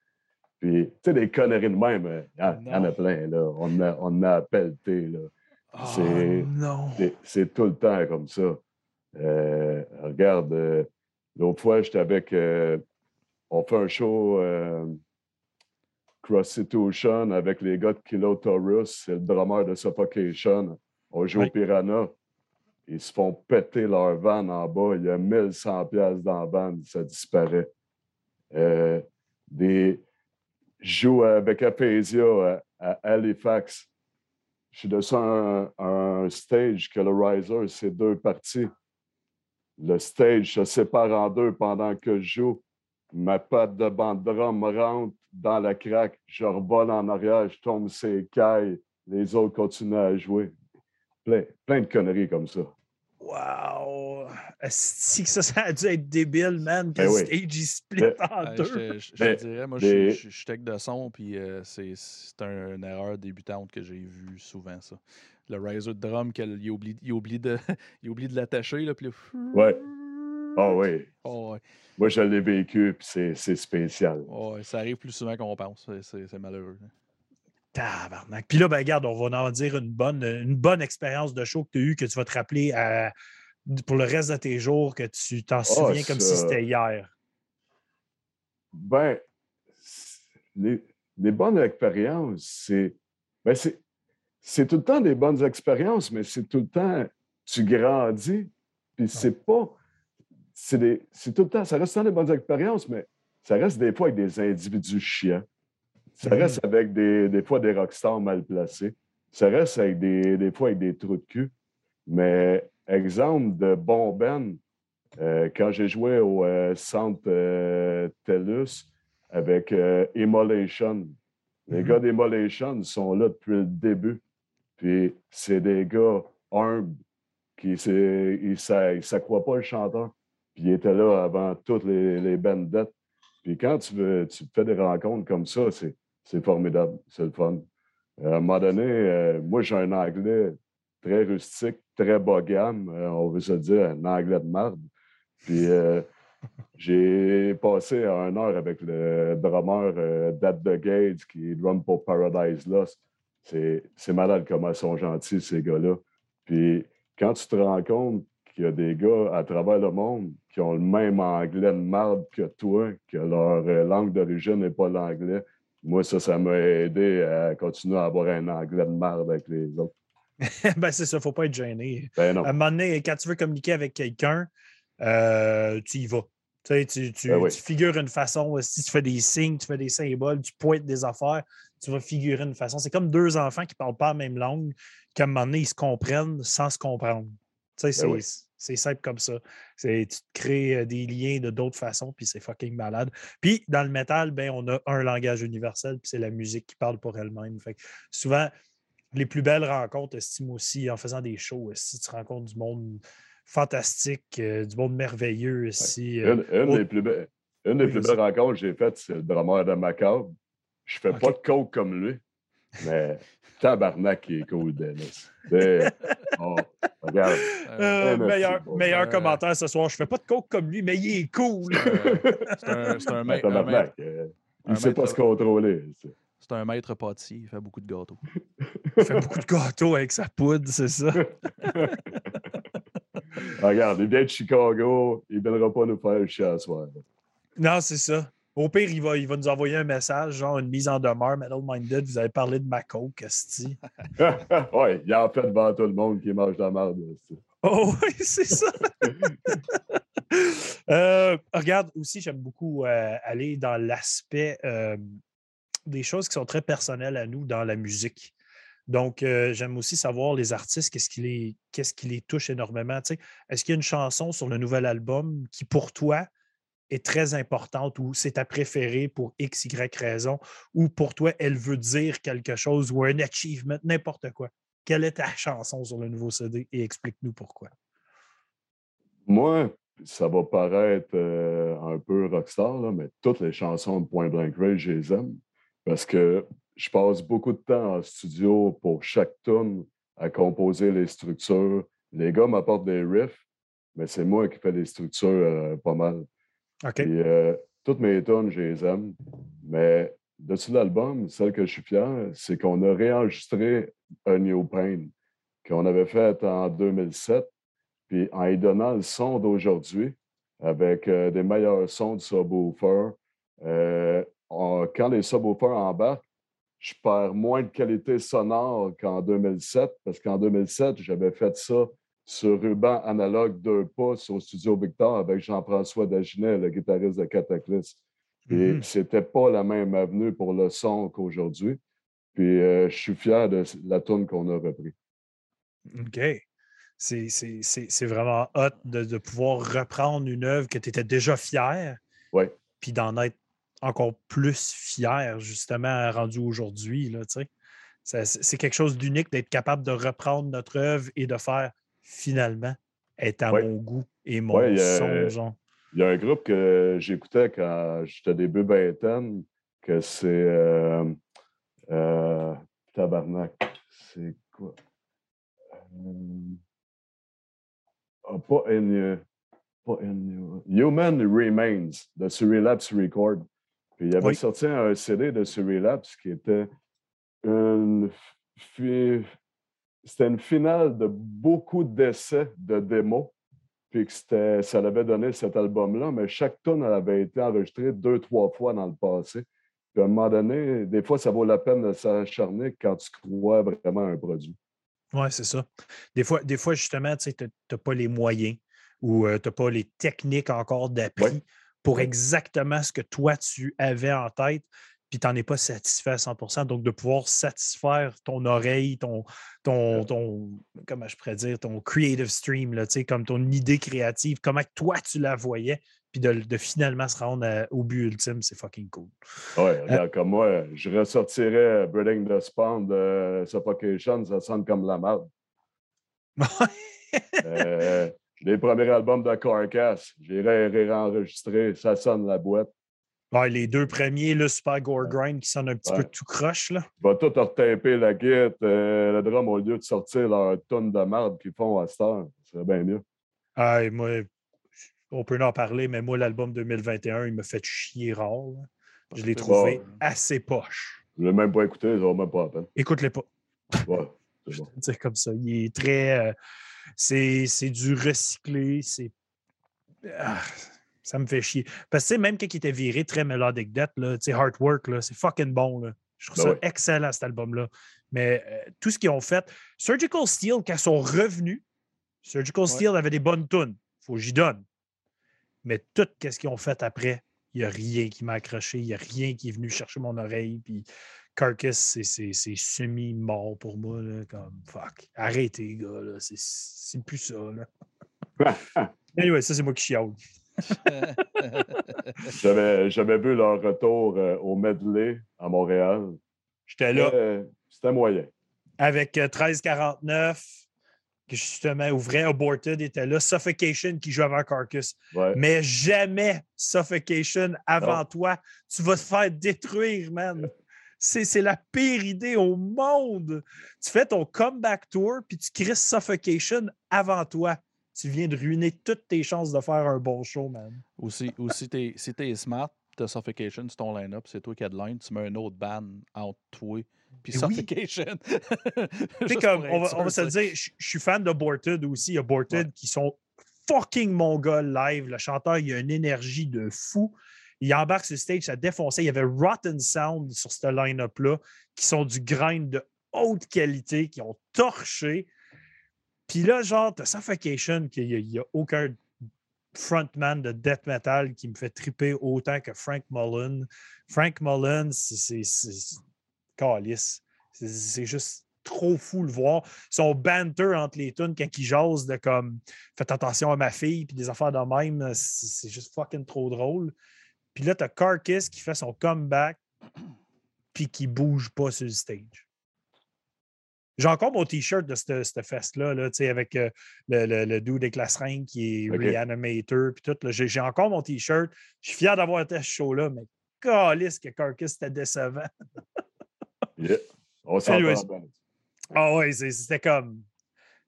Puis, tu sais, des conneries de même, hein, il y, en- il y en a plein, là. On a, on a pelleté, là. Oh, C'est tout le temps comme ça. Euh, regarde, euh, l'autre fois, j'étais avec. euh, on fait un show euh, Cross-Situation avec les gars de Kilo Taurus, c'est le drummer de Suffocation. On joue Oui. au Piranha. Ils se font péter leur van en bas. Il y a 1100 pièces dans la van, ça disparaît. Des... Joue avec Aphasia à, à Halifax. Je suis dessus un, un stage que le riser, c'est deux parties. Le stage se sépare en deux pendant que je joue. Ma patte de bande drum rentre dans la craque. Je revole en arrière, je tombe ses cailles. Les autres continuent à jouer. Plein, plein de conneries comme ça. Wow! Si que ça, ça a dû être débile, man, que Ben oui. stage il split Ben, en Ouais, deux. je je- je te dirais, moi, des- je suis- je suis tech de son, puis euh, c'est c'est un- une erreur débutante que j'ai vue souvent, ça. Le riser de drum, qu'il il oublie, il oublie de, [LAUGHS] il oublie de l'attacher, là, puis Ouais. Ah oui. Oh, ouais. Moi, je l'ai vécu, puis c'est c'est spécial. Oh, ça arrive plus souvent qu'on pense. C'est- C'est c'est malheureux. Tabarnak. Puis là, ben, regarde, on va en dire une bonne, une bonne expérience de show que tu as eue, que tu vas te rappeler à- pour le reste de tes jours, que tu t'en souviens comme si Ah, c'était hier. Ben, les, les bonnes expériences, c'est. Ben c'est, c'est tout le temps des bonnes expériences, mais c'est tout le temps. Tu grandis, puis c'est pas. C'est, des, c'est tout le temps. Ça reste tout le temps des bonnes expériences, mais ça reste des fois avec des individus chiants. Ça Mhm. reste avec des, des fois des rockstars mal placés. Ça reste avec des, des fois avec des trous de cul. Mais exemple de bon Ben, euh, quand j'ai joué au euh, centre euh, TELUS avec euh, Immolation, les Mhm. gars d'Immolation sont là depuis le début. Puis c'est des gars humbles qui ils s'accroient pas le chanteur. Puis ils étaient là avant toutes les, les bandettes. Puis quand tu, veux, tu fais des rencontres comme ça, c'est, formidable, c'est le fun. À un moment donné, euh, moi j'ai un anglais très rustique, très bas gamme, euh, on veut se dire un anglais de marde. Puis euh, j'ai passé une heure avec le drummer Dad the Gates qui drum pour Paradise Lost. C'est, c'est malade comment ils sont gentils, ces gars-là. Puis quand tu te rends compte qu'il y a des gars à travers le monde qui ont le même anglais de marde que toi, que leur euh, langue d'origine n'est pas l'anglais, moi, ça, ça m'a aidé à continuer à avoir un anglais de marde avec les autres. [LAUGHS] ben, c'est ça, il ne faut pas être gêné. Ben non. À un moment donné, quand tu veux communiquer avec quelqu'un, euh, tu y vas. Tu, tu, tu- Ben oui. tu figures une façon, si tu fais des signes, tu fais des symboles, tu pointes des affaires, tu vas figurer une façon. C'est comme deux enfants qui ne parlent pas la même langue, qu'à un moment donné, ils se comprennent sans se comprendre. Tu sais, c'est, Ben oui. c'est simple comme ça. C'est, tu te crées euh, des liens de d'autres façons, puis c'est fucking malade. Puis dans le métal, ben, on a un langage universel, puis c'est la musique qui parle pour elle-même. Fait que souvent, les plus belles rencontres, estime aussi, en faisant des shows, si tu rencontres du monde fantastique, euh, du monde merveilleux ici. Une, une des plus belles, une des plus belles rencontres que j'ai faites, c'est le drummer de Macabre. Je fais pas de coke comme lui, mais tabarnak qui est cool, Dennis. Oh, regarde. Euh, meilleur, meilleur commentaire ce soir. Je fais pas de coke comme lui, mais il est cool. c'est un, c'est un, mec. il ne sait pas se contrôler. C'est un maître pâtissier. Il fait beaucoup de gâteaux. il fait beaucoup de gâteaux avec sa poudre, c'est ça. Regarde, il vient de Chicago. Il ne viendra pas nous faire le chien à soir. Non, c'est ça. Au pire, il va, il va nous envoyer un message, genre une mise en demeure, Metal Minded. Vous avez parlé de ma coke, [LAUGHS] oui, il en fait devant tout le monde qui mange de la merde. [LAUGHS] Oh oui, c'est ça. [LAUGHS] Euh, regarde, aussi, j'aime beaucoup euh, aller dans l'aspect euh, des choses qui sont très personnelles à nous dans la musique. Donc, j'aime aussi savoir les artistes, qu'est-ce qui les, qu'est-ce qui les touche énormément. Est-ce qu'il y a une chanson sur le nouvel album qui, pour toi, est très importante ou c'est ta préférée pour X, Y raison ou pour toi, elle veut dire quelque chose ou un achievement, n'importe quoi. Quelle est ta [LAUGHS] chanson sur le nouveau CD et explique-nous pourquoi? Moi, ça va paraître euh, un peu rockstar, mais toutes les chansons de Point Blank Ray, je les aime parce que je passe beaucoup de temps en studio pour chaque tune à composer les structures. Les gars m'apportent des riffs, mais c'est moi qui fais les structures euh, pas mal. Euh, toutes mes tonnes, je les aime. Mais dessus l'album, celle que je suis fier, c'est qu'on a réenregistré un New Pain qu'on avait fait en 2007. Puis en y donnant le son d'aujourd'hui, avec euh, des meilleurs sons du subwoofer, euh, quand les subwoofers embarquent, je perds moins de qualité sonore qu'en 2007, parce qu'en 2007, j'avais fait ça sur ruban analogue deux pouces au studio Victor avec Jean-François Daginet, le guitariste de Cataclysme. Et mm-hmm. c'était pas la même avenue pour le son qu'aujourd'hui. Puis euh, je suis fier de la tune qu'on a repris. OK. C'est vraiment hot de, pouvoir reprendre une œuvre que tu étais déjà fier. Oui. Puis d'en être encore plus fier, justement, rendu aujourd'hui. C'est quelque chose d'unique d'être capable de reprendre notre œuvre et de faire finalement, est à mon goût et mon son, genre. Il y a un groupe que j'écoutais quand j'étais début vingtaine, que c'est euh, euh, Tabarnak. C'est quoi? Euh, ah, pas Ennio. Pas Ennio. Human Remains de Surrelapse Record. Puis il avait sorti un CD de Surrelapse qui était une c'était une finale de beaucoup d'essais de démos. Puis que ça avait donné cet album-là, mais chaque tune avait été enregistrée deux, trois fois dans le passé. Puis à un moment donné, des fois, ça vaut la peine de s'acharner quand tu crois vraiment à un produit. Oui, c'est ça. Des fois, des fois justement, tu n'as pas les moyens ou euh, tu n'as pas les techniques encore d'appui pour exactement ce que toi, tu avais en tête puis tu n'en es pas satisfait à 100% Donc, de pouvoir satisfaire ton oreille, ton, ton, ton comment je pourrais dire, ton creative stream, là, comme ton idée créative, comment toi tu la voyais, puis de, finalement se rendre au but ultime, c'est fucking cool. Oui, euh comme moi, je ressortirais Breeding the Spawn de Suffocation, ça sonne comme la merde. [LAUGHS] euh, les premiers albums de Carcass, j'irais réenregistrer, ça sonne la boîte les deux premiers, le Super Gore Grind qui sonne un petit peu tout croche. Là. Va tout retaper la guitare, euh, le drum au lieu de sortir leur tonne de merde qu'ils font à cette heure. C'est bien mieux. Ah, moi, on peut en parler, mais moi, l'album 2021, il me fait chier rare. Je l'ai trouvé assez poche. Je ne l'ai même pas écouté, vaut même pas la peine. Écoute-les pas. Ouais, [LAUGHS] c'est bon. comme ça. Il est très. Euh, c'est du recyclé. C'est. Ah, ça me fait chier. Parce que même quand il était viré très Melodic Death, là, Heartwork, c'est fucking bon. Là. Je trouve ben ça excellent, cet album-là. Mais euh, tout ce qu'ils ont fait, Surgical Steel, quand ils sont revenus, Surgical Steel avait des bonnes tunes. Faut que j'y donne. Mais tout ce qu'ils ont fait après, il n'y a rien qui m'a accroché. Il n'y a rien qui est venu chercher mon oreille. Puis Carcass, c'est semi-mort pour moi. Là, comme fuck. Arrêtez, gars. C'est plus ça. Là. [LAUGHS] anyway, ça, c'est moi qui chiale. [LAUGHS] J'avais vu leur retour euh, au medley à Montréal. J'étais là. C'était moyen. avec 1349, qui justement ouvrait, Aborted était là, Suffocation qui joue avant Carcass. Ouais. Mais jamais Suffocation avant toi. Tu vas te faire détruire, man. C'est la pire idée au monde. Tu fais ton comeback tour, puis tu crisses Suffocation avant toi. Tu viens de ruiner toutes tes chances de faire un bon show, man. Ou si, ou si t'es si t'es smart, t'as Suffocation sur ton line-up, c'est toi qui as de line, tu mets un autre ban entre toi puis Mais. Suffocation. [LAUGHS] Comme, on va, on va se le dire, je suis fan de Borted aussi. Il y a Borted qui sont fucking mongols live. Le chanteur, il a une énergie de fou. Il embarque sur le stage, ça défonçait. Il y avait Rotten Sound sur ce line-up-là, qui sont du grind de haute qualité, qui ont torché. Puis là, genre, t'as Suffocation, qu'il n'y a, aucun frontman de death metal qui me fait triper autant que Frank Mullen. Frank Mullen, c'est- calice. C'est juste trop fou le voir. Son banter entre les tunes quand il jase de comme faites attention à ma fille puis des affaires de même, c'est juste fucking trop drôle. Puis là, t'as Carcass qui fait son comeback puis qui bouge pas sur le stage. J'ai encore mon t-shirt de cette, cette fest-là, là, tu sais, avec euh, le, le, le dude la seringue qui est reanimator, puis tout. J'ai encore mon t-shirt. Je suis fier d'avoir été à ce show-là, mais calisse que Carcass était décevant. Yeah. On s'entend. Ah ouais, c'est- c'était comme.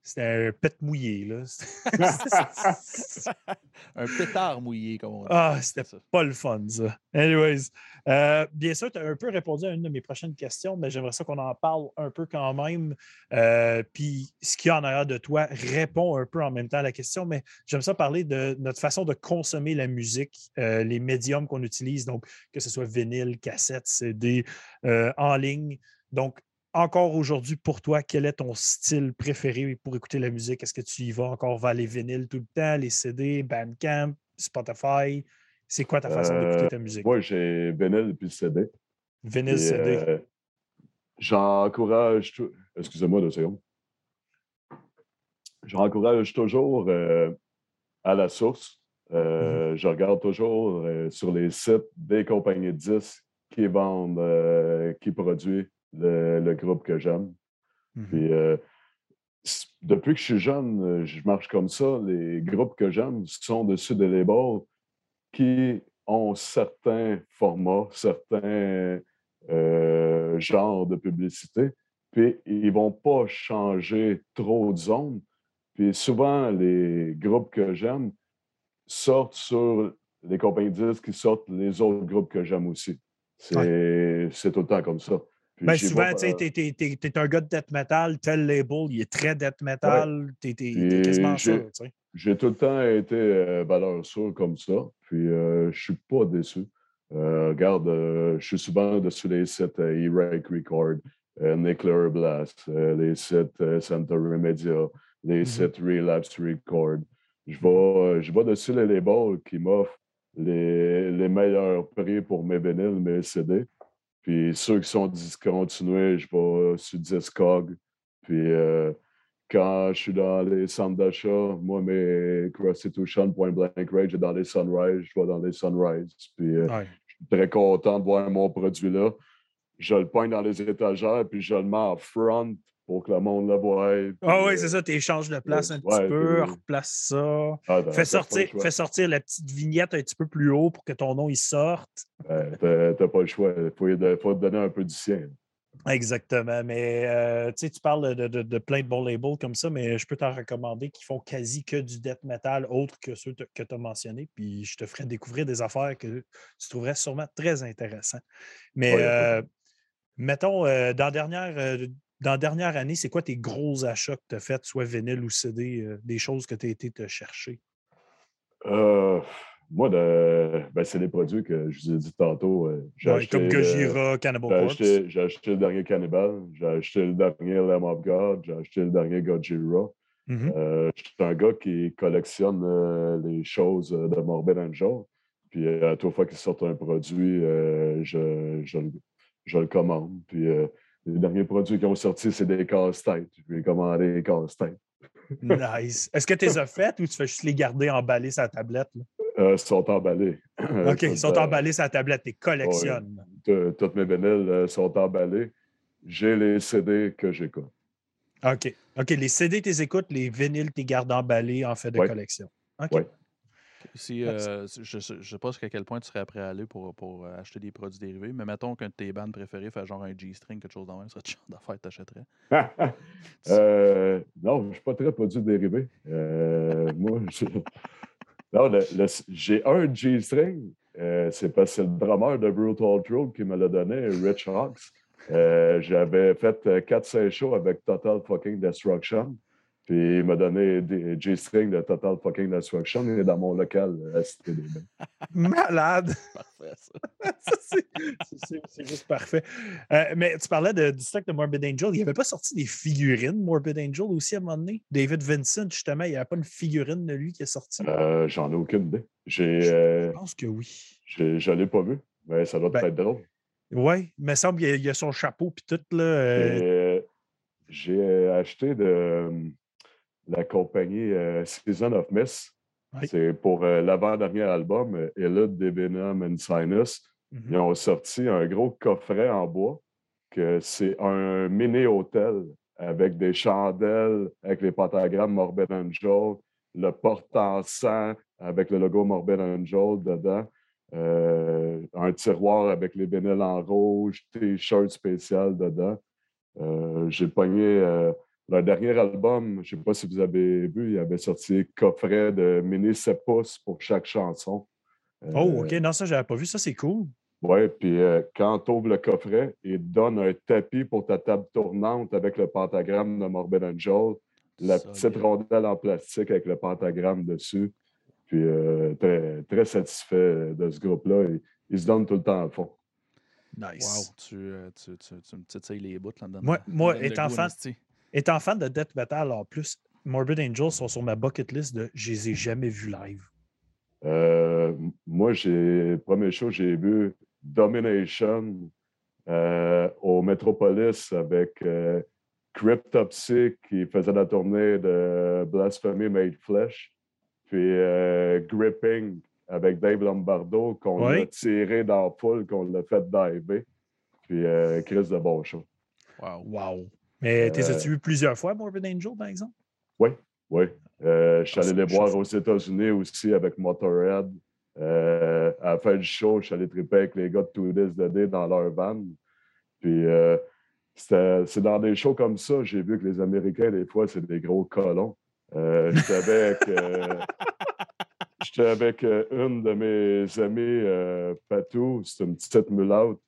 C'était un pet mouillé, là. [LAUGHS] un pétard mouillé, comme on dit. ah, c'était pas le fun, ça. Anyways, euh, bien sûr, tu as un peu répondu à une de mes prochaines questions, mais j'aimerais ça qu'on en parle un peu quand même. Euh, puis, ce qu'il y a en arrière de toi répond un peu en même temps à la question, mais j'aime ça parler de notre façon de consommer la musique, euh, les médiums qu'on utilise, donc que ce soit vinyle, cassette, CD, en ligne. Donc, encore aujourd'hui, pour toi, quel est ton style préféré pour écouter la musique? Est-ce que tu y vas encore vers les vinyles tout le temps, les CD, Bandcamp, Spotify? C'est quoi ta façon d'écouter ta musique? Moi, j'ai vinyle puis CD. Vinyle, CD. euh, J'encourage tout. Excusez-moi deux secondes. J'encourage toujours euh, à la source. Euh, Je regarde toujours euh, sur les sites des compagnies de disques qui vendent, euh, qui produisent le, le groupe que j'aime. Mhm. Puis, euh, depuis que je suis jeune, euh, je marche comme ça. Les groupes que j'aime sont dessus des labels qui ont certains formats, certains euh, genres de publicité. Puis, ils ne vont pas changer trop de zones. Puis, souvent, les groupes que j'aime sortent sur les compagnies disques qui sortent les autres groupes que j'aime aussi. C'est c'est tout le temps comme ça. Ben, souvent, tu sais, t'es- t'es t'es- t'es un gars de death metal, tel label, il est très death metal, t'es t'es- t'es quasiment j'ai- sûr, tu sais. J'ai tout le temps été euh, valeur sûre comme ça, puis euh, je suis pas déçu. Euh, regarde, euh, je suis souvent dessus les euh, E-Rake Record, Nuclear Blast, les sites euh, Centauri Media, les Mhm. sites Relapse Record. Je vais, je vais dessus les labels qui m'offrent les, les meilleurs prix pour mes vinyles, mes CD. Puis ceux qui sont discontinués, je vais sur Discog. Puis euh, quand je suis dans les centres d'achat, moi, mes Constitution, Point Blank Rage, dans les Sunrise, je vais dans les Sunrise. Puis euh, Ouais. je suis très content de voir mon produit là. Je le pointe dans les étagères, puis je le mets en front pour que le monde le voie. Ah oui, euh, c'est ça, tu échanges de place un ouais, petit peu, puis- replace ça. ah, t'as- Fais sortir, fais sortir la petite vignette un petit peu plus haut pour que ton nom il sorte. Ouais, t'as- pas le choix. Il faut, te donner un peu du sien. Exactement. Mais euh, tu sais, tu parles de, de- de plein de bons labels comme ça, mais je peux t'en recommander qui font quasi que du death metal autre que ceux te- que tu as mentionnés. Puis je te ferai découvrir des affaires que tu trouverais sûrement très intéressantes. Mais Ouais, euh, mettons, euh, dans, la dernière, euh, dans la dernière année, c'est quoi tes gros achats que tu as fait, soit vinyle ou CD, euh, des choses que tu as été te chercher? Euh, moi, de- ben, c'est les produits que je vous ai dit tantôt. euh, j'ai Ouais, acheté, comme Gojira, Cannibal J'ai Corpse. acheté, j'ai acheté le dernier Cannibal, j'ai acheté le dernier Lamb of God, j'ai acheté le dernier Godzilla. Mhm. Euh, je suis un gars qui collectionne les choses de Morbid Angel. Puis à toute fois qu'il sort un produit, je, je le- je le commande. Puis les derniers produits qui ont sorti, c'est des casse-têtes. Je vais commander des casse-têtes. Nice. Est-ce que tu les as faites ou tu fais juste les garder emballés sur la tablette? là? Euh, ils sont emballés. [CLEARS THROAT] OK, ils sont euh, emballés sur la tablette, tu les collectionnes. Tout- Toutes mes vinyles euh, sont emballés. J'ai les CD que j'écoute. OK. OK. Les CD, tes écoutes, les vinyles, tes gardes emballés en fait de Ouais. collection. OK. Ouais. Si, euh, je ne sais pas jusqu'à quel point tu serais prêt à aller pour, pour euh, acheter des produits dérivés, mais mettons qu'un de tes bandes préférées fait genre un G-string, quelque chose dans même, ce serait le genre [LAUGHS] d'affaire que tu achèterais. [LAUGHS] Euh, non, je ne suis pas très produit dérivé. Euh, moi, [LAUGHS] je- non, le- le- j'ai un G-string. c'est parce que c'est le drummer de Brutal Truth qui me l'a donné, Rich Hawks. J'avais fait 4-5 shows avec Total Fucking Destruction. Puis il m'a donné des G-string de Total Fucking Destruction. Il est dans mon local à Cité des Bains. Malade! [LAUGHS] Parfait, ça. [LAUGHS] Ça, c'est- juste parfait. Euh, mais tu parlais de- du stock de Morbid Angel. Il n'y avait pas sorti des figurines Morbid Angel aussi à un moment donné? David Vincent, justement, il n'y avait pas une figurine de lui qui est sortie? Euh, J'en ai aucune idée. J'ai, euh, Je pense que oui. j'ai- je ne l'ai pas vu, mais ça doit Ben, être drôle. Oui, il me semble qu'il y a- il y a son chapeau puis tout. Là, euh, euh, J'ai acheté de euh, la compagnie euh, Season of Mist. Oui. C'est pour euh, l'avant-dernier album, euh, Elite de Venom and Sinus. mhm. Ils ont sorti un gros coffret en bois que c'est un mini-hôtel avec des chandelles, avec les pentagrammes Morbid Angel, le porte en sang avec le logo Morbid Angel dedans, euh, un tiroir avec les vinyles en rouge, t-shirt spécial dedans. Euh, J'ai pogné euh, leur dernier album, je ne sais pas si vous avez vu, il avait sorti coffret de mini 7 pouces pour chaque chanson. Oh, Euh, OK. Non, ça, je n'avais pas vu. Ça, c'est cool. oui, puis euh, quand tu ouvres le coffret, il te donne un tapis pour ta table tournante avec le pentagramme de Morbid Angel, la petite rondelle en plastique avec le pentagramme dessus. Puis euh, très, très satisfait de ce groupe-là. Ils, ils se donnent tout le temps à fond. Nice. Wow, tu, tu, tu, tu me titilles les bouts là-dedans. Moi- moi, étant fan-. Étant fan de Death Metal, en plus, Morbid Angel sont sur ma bucket list de je les ai jamais vus live. Euh, moi, j'ai premier show, j'ai vu Domination euh, au Metropolis avec euh, Cryptopsy qui faisait la tournée de Blasphemy Made Flesh, puis euh, Gripping avec Dave Lombardo qu'on Oui. a tiré dans la foule, qu'on l'a fait diver, puis euh, Chris de bon show. Wow. Wow. Mais t'es Euh, as-tu vu plusieurs fois Morbid Angel, par exemple? Oui, oui. Euh, je suis Ah, allé les voir aux États-Unis aussi avec Motorhead. Euh, à la fin du show, je suis allé triper avec les gars de Two Days the Day dans leur van. Puis euh, c'est dans des shows comme ça, j'ai vu que les Américains, des fois, c'est des gros colons. Euh, J'étais avec, [LAUGHS] une de mes amies, Patou, c'est une petite mulatte.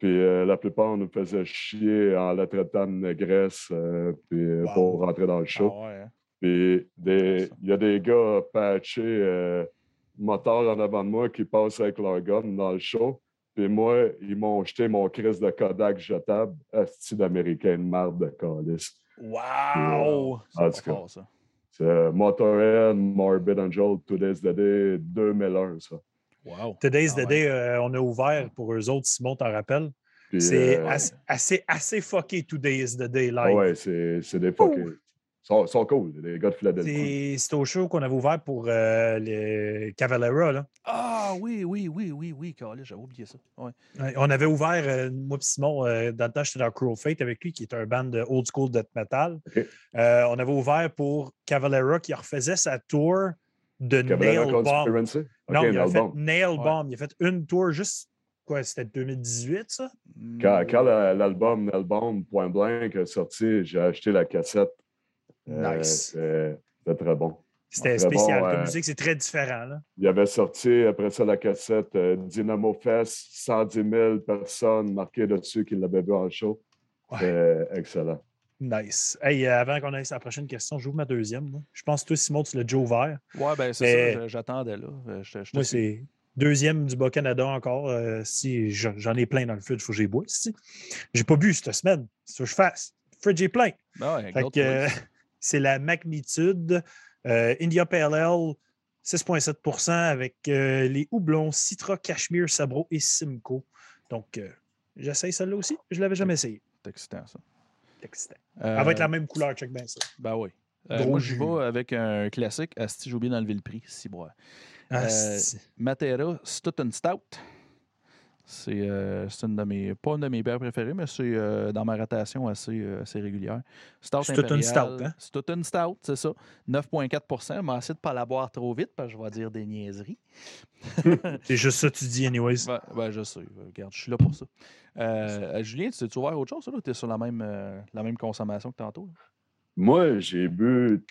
Puis euh, la plupart nous faisaient chier en la traitant de négresse euh, puis, euh, Wow. pour rentrer dans le show. Ah ouais, hein? Puis il y a des gars patchés euh, motards en avant de moi qui passent avec leur gun dans le show. Puis moi, ils m'ont jeté mon crise de Kodak jetable, asti d'américain de marde de calice. Wow! C'est fort, ça. C'est Motorhead, Morbid Angel, Today's the Day, 2001, ça. Wow. Today's Ah the ouais. Day, euh, on a ouvert pour eux autres, Simon t'en rappelles? Puis, C'est euh, assez, assez, assez fucké Today's the Day live. ouais, c'est c'est des fuckers. Ils sont, sont cool, les gars de Philadelphie. C'est au show qu'on avait ouvert pour euh, le Cavalera. Là. Ah oui, oui, oui, oui, oui, Carlis, j'avais oublié ça. Ouais. Ouais, On avait ouvert, euh, moi et Simon, euh, dans le temps, j'étais dans Cruel Fate avec lui, qui est un band de old school death metal. Euh, on avait ouvert pour Cavalera qui refaisait sa tour de Nail Bomb. Non, il a fait Bomb. Nail Ouais. Bomb. Il a fait une tour juste, quoi, c'était 2018, ça? Quand, quand Mm, la- l'album L'album Point Blanc est sorti, j'ai acheté la cassette. Euh, Nice. C'était c'était très bon. C'était bon, spécial. Comme euh, musique, c'est très différent. Là. Il avait sorti après ça la cassette euh, Dynamo Fest, 110 000 personnes marquées dessus qui l'avaient vu en show. Ouais. C'était excellent. Nice. Hey, euh, avant qu'on aille la prochaine question, j'ouvre ma deuxième. Je pense que toi, Simon, tu l'as déjà ouvert. Ouais, ben c'est Mais- ça, j'attendais là. Euh, je je Moi, c'est deuxième du Bas-Canada encore. euh, si j'en ai plein dans le fridge, il faut que j'y bois. Si. J'ai pas bu cette semaine. C'est ce que je fasse. Fridge est plein. Ah ouais, euh, please. [LAUGHS] c'est la magnitude euh, India Pale Ale, 6,7% avec les houblons Citra, Cashmere, Sabro et Simcoe. Donc, j'essaye celle-là aussi. Je l'avais jamais essayé. C'est excitant, ça. Excitant. Elle va être la même couleur, check bien ça. Ben oui. Euh, moi, j'y jus. vais avec un classique. Asti, j'ai oublié d'enlever le prix. Si, bois. Ah, euh, Matera Stoughton Stout. C'est euh, c'est une de mes, pas une de mes bières préférées, mais c'est euh, dans ma rotation assez, euh, assez régulière. Stout C'est toute une stout, hein? C'est toute une stout, c'est ça. 9,4% Mais essayez de ne pas la boire trop vite, parce que je vais dire des niaiseries. [LAUGHS] C'est juste ça que tu dis, anyways. Je sais. Regarde, je suis là pour ça. Euh, euh, Julien, tu tu ouvert autre chose, ou tu es sur la même, euh, la même consommation que tantôt? là? Moi, j'ai bu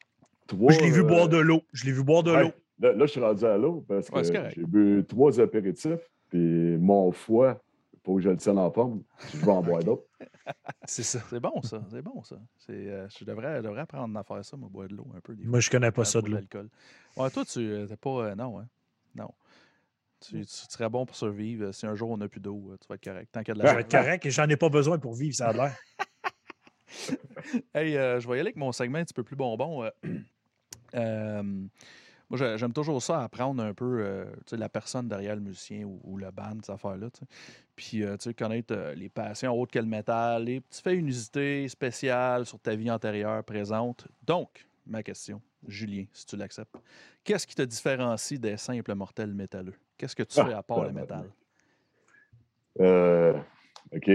trois. Je l'ai vu boire de l'eau. Je l'ai vu boire de ouais, l'eau. Là, là, je suis rendu à l'eau parce que j'ai bu trois apéritifs, puis mon foie, il faut que je le tienne en forme. si Je vais en [LAUGHS] boire d'autres. C'est ça. C'est bon, ça. C'est bon, ça. C'est, euh, je, devrais, je devrais apprendre à faire ça, moi, boire de l'eau un peu. Des fois. Moi, je connais pas ça de l'eau. l'alcool. Ouais, toi, tu n'es pas. euh, non, hein? Non. Tu, tu serais bon pour survivre. Si un jour on n'a plus d'eau, euh, tu vas être correct. Tant qu'il y a de Je vais être correct et j'en ai pas besoin pour vivre, ça a l'air. [LAUGHS] Hey, euh, je vais y aller avec mon segment un petit peu plus bonbon. [CLEARS THROAT] moi, j'ai- j'aime toujours ça, apprendre un peu euh, la personne derrière le musicien ou, ou le band, cette affaire-là. Puis, euh, tu sais, connaître euh, les passions autres que le métal, les petits faits unusités, spéciales sur ta vie antérieure, présente. Donc, ma question, Julien, si tu l'acceptes, qu'est-ce qui te différencie des simples mortels métalleux? Qu'est-ce que tu Ah, fais à part le métal? [LAUGHS] Euh, OK.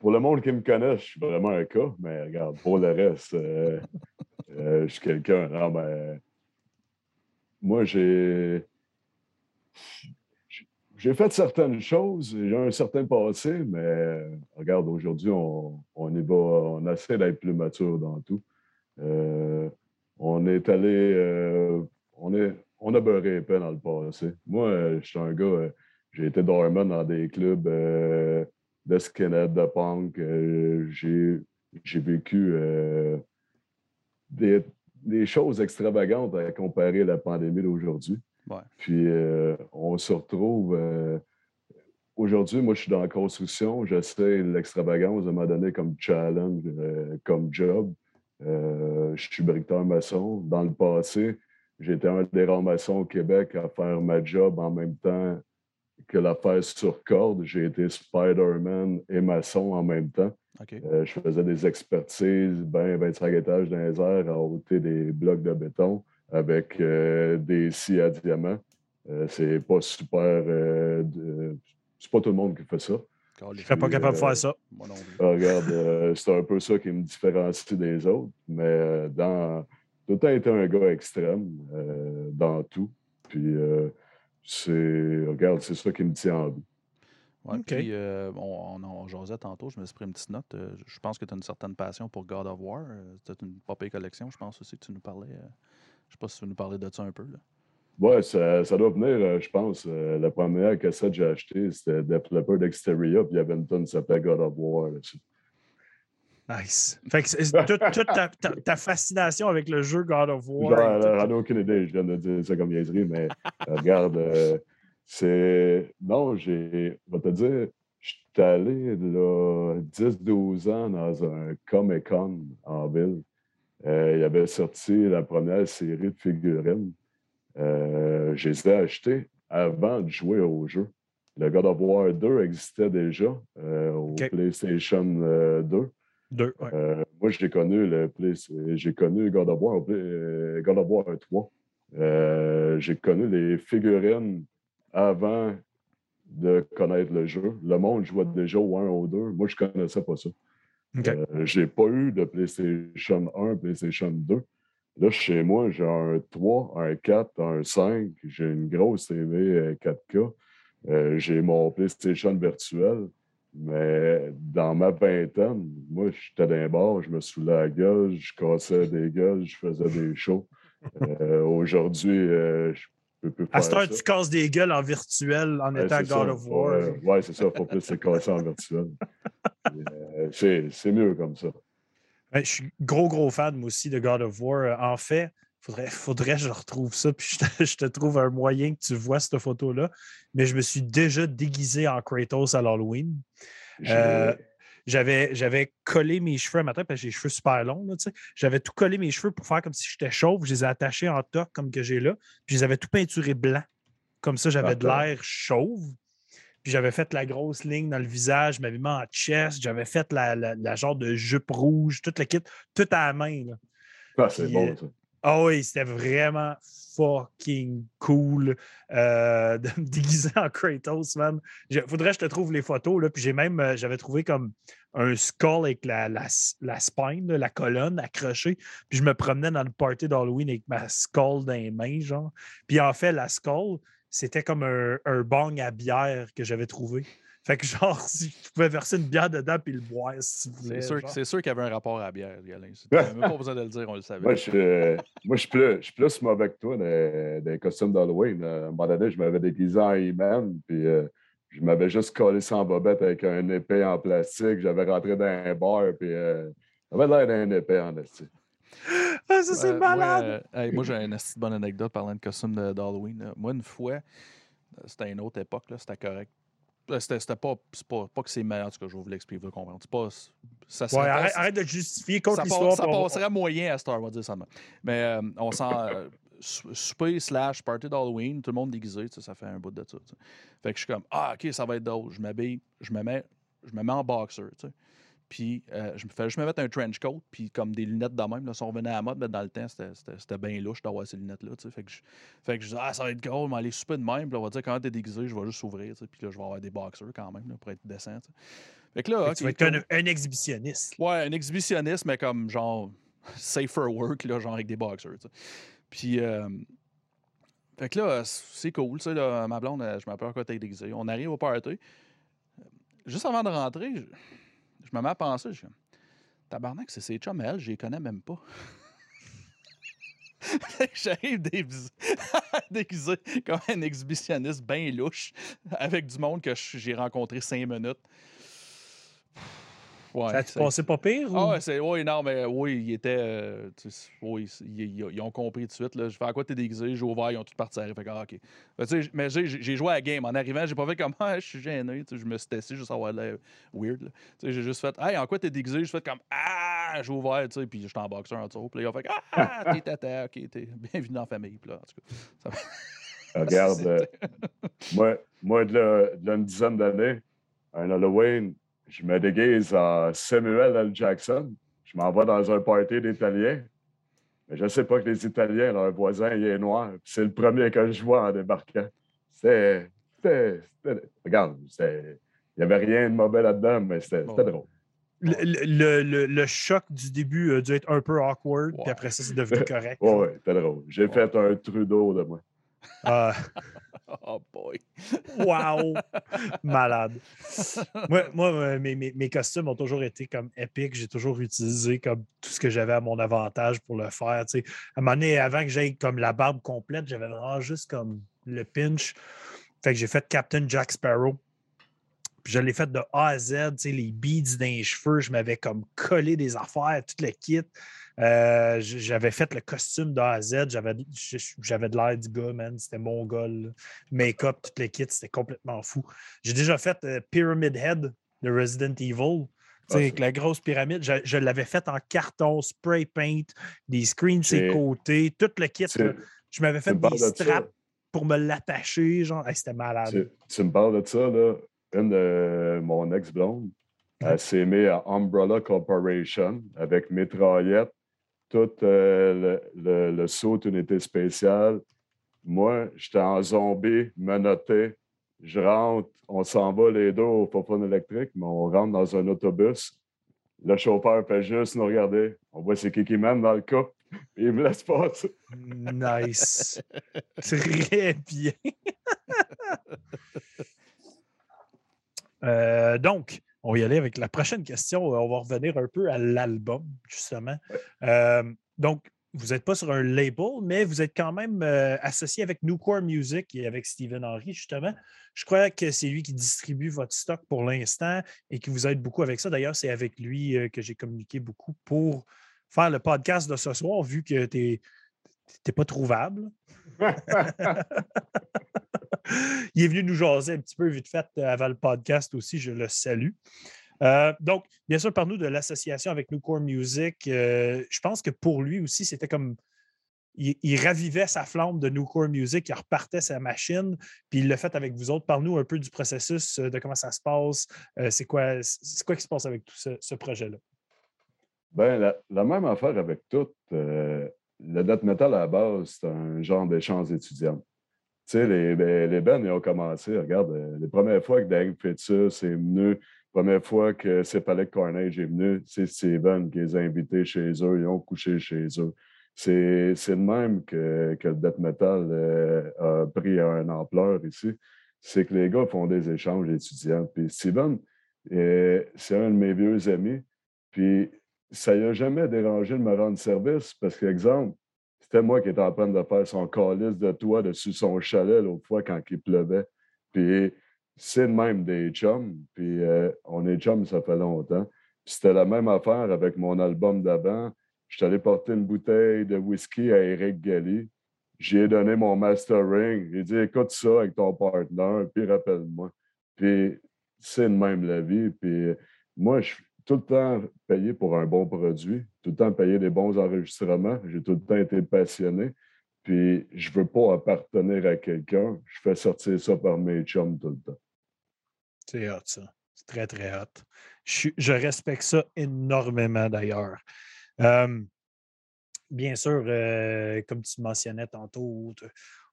pour le monde qui me connaît, je suis vraiment un cas, mais regarde, pour le reste, euh, [LAUGHS] euh, je suis quelqu'un. Mais moi, j'ai. J'ai fait certaines choses, j'ai un certain passé, mais regarde, aujourd'hui, on, on essaie d'être plus mature dans tout. Euh, on est allé, euh, on, a beurré épais dans le passé. Moi, je suis un gars, j'ai été doorman dans des clubs de skinhead, de punk. j'ai, vécu des, des choses extravagantes à comparer à la pandémie d'aujourd'hui. Ouais. Puis euh, on se retrouve. euh, aujourd'hui, moi, je suis dans la construction. J'essaie l'extravagance de m'a donné comme challenge, euh, comme job. Je suis bricoleur maçon. Dans le passé, j'étais un des rares maçons au Québec à faire ma job en même temps que l'affaire sur corde. J'ai été Spider-Man et maçon en même temps. Euh, je faisais des expertises, ben 25 étages dans les airs, à ôter des blocs de béton avec euh, des scies à diamant. Euh, c'est pas super. euh, de- c'est pas tout le monde qui fait ça. Je serais pas capable de faire ça. Moi non plus. Regarde, euh, c'est un peu ça qui me différencie des autres, mais euh, dans tout le temps été un gars extrême euh, dans tout. Puis euh, c'est. Regarde, c'est ça qui me tient en vie. Ouais, OK. Puis, euh, on, on en jasait tantôt, je me suis pris une petite note. euh, je pense que tu as une certaine passion pour God of War. euh, C'est une pop collection, je pense aussi que tu nous parlais. euh, je sais pas si tu veux nous parler de ça un peu. Ouais, ça, ça doit venir, euh, je pense. euh, la première cassette que j'ai achetée, c'était Def Leppard Exteria, puis il y avait une tonne qui s'appelait God of War dessus. Nice. Fait que c'est- toute, toute ta, ta- ta fascination avec le jeu God of War. J'en ai aucune idée, je viens de dire ça comme niaiserie, mais regarde, euh, c'est. Non, j'ai. Je vais te dire, je suis allé là 10-12 ans dans un Comic-Con en ville. Euh, il avait sorti la première série de figurines. Euh, je les ai achetées avant de jouer au jeu. Le God of War 2 existait déjà euh, au. PlayStation euh, 2. Deux, ouais. Euh, moi, j'ai connu le j'ai connu God of War, euh, God of War 3. Euh, j'ai connu les figurines avant de connaître le jeu. Le monde jouait déjà au 1 ou 2. Moi, je ne connaissais pas ça. OK. Euh, j'ai pas eu de PlayStation 1, PlayStation 2. Là, chez moi, j'ai un 3, un 4, un 5. J'ai une grosse TV euh, 4K. Euh, j'ai mon PlayStation virtuel. Mais dans ma vingtaine, moi, j'étais les bars, je me saoulais la gueule, je cassais des gueules, je faisais des shows. Euh, Aujourd'hui, euh, je peux plus faire À cette heure, ça. tu casses des gueules en virtuel en Ouais, étant God ça. of War. Ouais, ouais, c'est ça. Faut plus se casser en virtuel. Euh, c'est mieux comme ça. Ouais, je suis gros, gros fan, moi aussi, de God of War. Euh, En fait, faudrait, faudrait que je retrouve ça, puis je te, je te trouve un moyen que tu vois cette photo-là. Mais je me suis déjà déguisé en Kratos à l'Halloween. Euh, J'avais, j'avais collé mes cheveux un matin parce que j'ai les cheveux super longs. là. J'avais tout collé mes cheveux pour faire comme si j'étais chauve. Je les ai attachés en toque comme que j'ai là. Puis je les avais tout peinturés blanc. Comme ça, j'avais de l'air chauve. Puis j'avais fait la grosse ligne dans le visage, je m'avais mis en chest, j'avais fait la, la- la genre de jupe rouge, toute la kit, tout à la main. là. Ah, c'est bon, euh, ça. Ah oui, c'était vraiment fucking cool euh, de me déguiser en Kratos, man. Il faudrait que je te trouve les photos. Là, puis j'ai même, euh, j'avais trouvé comme un skull avec la, la, la spine, la colonne accrochée. Puis je me promenais dans le party d'Halloween avec ma skull dans les mains, genre. Puis en fait, la skull, c'était comme un, un bang à bière que j'avais trouvé. Fait que genre, [LAUGHS] si tu pouvais verser une bière dedans puis le boire si tu voulais. C'est sûr, genre. c'est sûr qu'il y avait un rapport à la bière. [LAUGHS] T'avais même pas besoin de le dire, on le savait. Moi, je, euh, moi, je suis plus, je suis plus mauvais que toi dans, dans les costumes d'Halloween. À un moment donné, je m'avais déguisé en E-Man, puis euh, je m'avais juste collé sans bobette avec un épée en plastique. J'avais rentré dans un bar, puis euh, j'avais l'air d'un épée en esti. Ah, ça, c'est Euh, moi, malade! euh, hey, moi, j'ai une bonne anecdote parlant de costume d'Halloween. Moi, une fois, euh, c'était une autre époque, là, c'était correct. Euh, C'était pas, c'est pas, pas que c'est meilleur, en tout cas, je vous l'expliquer, vous le comprendre. C'est pas. Ça Ouais, serait pas- arrête, arrête de justifier contre ça, l'histoire. ça puis on- passerait moyen à Star, on va dire ça. Mais euh, on sent euh, sou- souper slash party d'Halloween, tout le monde déguisé, ça fait un bout de ça. Fait que je suis comme, ah, ok, ça va être drôle. Je m'habille, je me mets, je me mets en boxer. Puis euh, je me fais juste me mettre un trench coat, puis comme des lunettes de même. Là, si on revenait à la mode, mais dans le temps, c'était- bien louche d'avoir ces lunettes-là. Fait que, je, fait que je dis, ah, ça va être drôle, mais aller souper de même. Puis là, on va dire, quand t'es déguisé, je vais juste sais. Puis là, je vais avoir des boxers quand même, là, pour être décent. Fait que là, Fait tu vas être cool. un, un exhibitionniste. Ouais, un exhibitionniste, mais comme genre [LAUGHS] safe for work, là, genre avec des boxers. Puis, euh, fait que là, c'est cool, tu sais, là, ma blonde, je m'appelle encore t'es déguisé. On arrive au party. Juste avant de rentrer, je me mets à penser, je tabarnak, c'est ces chums, elle, je les connais même pas. [LAUGHS] J'arrive [LAUGHS] déguisé, comme un exhibitionniste bien louche avec du monde que je- j'ai rencontré cinq minutes. Ouais, ça c'est- passé pas pire? ou- ah c'est oui, non, mais oui, ils étaient. euh, tu sais, oui, ils, ils- ils ont compris tout de suite. Là. Je fais à quoi t'es déguisé, j'ai ouvert, ils ont tout parti à Fait que, ah, OK. Fait, sais, mais j'ai j'ai joué à la game. En arrivant, j'ai pas fait comme [LAUGHS] Ah, je suis gêné. tu sais, Je me suis testé juste à avoir l'air weird. là. Tu sais, J'ai juste fait Hey, en quoi t'es déguisé? J'ai fait comme Ah, j'ai ouvert, tu sais, puis j'étais en boxeur en dessous. Puis là, ils ont fait Ah, [LAUGHS] t'es tata, OK, t'es bienvenue dans la famille. Puis là, en tout cas, ça- Regarde, [LAUGHS] euh, moi, moi de, là- de là une dizaine d'années, un Halloween, je me déguise en Samuel L. Jackson. Je m'en vais dans un party d'Italiens. Mais je sais pas que les Italiens, leur voisin, il est noir. C'est le premier que je vois en débarquant. C'est. Regarde, il n'y avait rien de mauvais là-dedans, mais c'était Bon. drôle. Le, le- le- le choc du début a dû être un peu awkward, Ouais. puis après ça, c'est devenu [LAUGHS] correct. Oui, oui, c'était drôle. J'ai Ouais. fait un Trudeau de moi. Ah, [LAUGHS] [LAUGHS] Oh boy. wow! [LAUGHS] Malade. Moi, moi, euh, mes, mes- mes costumes ont toujours été comme épiques. J'ai toujours utilisé comme tout ce que j'avais à mon avantage pour le faire. tu sais. À un moment donné, avant que j'aille comme la barbe complète, j'avais vraiment juste comme le pinch. Fait que j'ai fait Captain Jack Sparrow. Puis je l'ai fait de A à Z, tu sais, les beads dans les cheveux, je m'avais comme collé des affaires, tout le kit. Euh, j'avais fait le costume de A à Z, j'avais de l'air du gars, man. C'était mon gars. Make-up, tout le kit, c'était complètement fou. J'ai déjà fait euh, Pyramid Head de Resident Evil. Ah, avec la grosse pyramide, je, je l'avais fait en carton, spray paint, des screens les C'est- côtés, tout le kit. Je m'avais fait des straps pour me l'attacher. Genre, Hey, c'était malade. Tu, tu me parles de ça, là. Une de mon ex-blonde, elle s'est mise à Umbrella Corporation avec mitraillette, tout euh, le, le, le saut unité spéciale. Moi, j'étais en zombie, menotté. Je rentre, on s'en va les deux au Fofone électrique, mais on rentre dans un autobus. Le chauffeur fait juste nous regarder. On voit c'est qui qui mène dans le couple. [LAUGHS] Il me laisse passer. Nice. [LAUGHS] Très bien. [LAUGHS] Euh, donc, on va y aller avec la prochaine question. On va revenir un peu à l'album, justement. Euh, donc, vous n'êtes pas sur un label, mais vous êtes quand même euh, associé avec Newcore Music et avec Stephen Henry, justement. Je crois que c'est lui qui distribue votre stock pour l'instant et qui vous aide beaucoup avec ça. D'ailleurs, c'est avec lui euh, que j'ai communiqué beaucoup pour faire le podcast de ce soir, vu que tu n'es pas trouvable. [LAUGHS] Il est venu nous jaser un petit peu vite fait euh, avant le podcast aussi. Je le salue. Euh, donc, bien sûr, par nous de l'association avec Newcore Music. euh, je pense que pour lui aussi, c'était comme. Il, ravivait sa flamme de Newcore Music, il repartait sa machine, puis il l'a fait avec vous autres. Parle-nous un peu du processus, de comment ça se passe. c'est quoi, quoi qui se passe avec tout ce, projet-là? Ben, la, même affaire avec tout. Le death metal à la base, c'est un genre d'échange étudiants. Tu sais, les, les, les ils ont commencé, regarde, euh, les premières fois que Dave Fetus est venu, la première fois que Cephalic Carnage est venu, c'est Steven qui les a invités chez eux, ils ont couché chez eux. C'est le même que, que, le death metal euh, a pris une ampleur ici. C'est que les gars font des échanges étudiants. Puis Steven, euh, c'est un de mes vieux amis. Puis ça n'a jamais dérangé de me rendre service parce qu'exemple, c'était moi qui étais en train de faire son calice de toit dessus son chalet l'autre fois quand il pleuvait. Puis c'est le même des chums. Puis euh, on est chums, ça fait longtemps. C'était la même affaire avec mon album d'avant. Je suis allé porter une bouteille de whisky à Eric Galli. J'ai donné mon mastering. Il dit Écoute ça avec ton partner, puis rappelle-moi. Puis c'est le même la vie. Puis moi, je tout le temps payé pour un bon produit, tout le temps payé des bons enregistrements. J'ai tout le temps été passionné. Puis je ne veux pas appartenir à quelqu'un. Je fais sortir ça par mes chums tout le temps. C'est hot, ça. C'est très, très hot. Je, respecte ça énormément d'ailleurs. bien sûr, euh, comme tu mentionnais tantôt,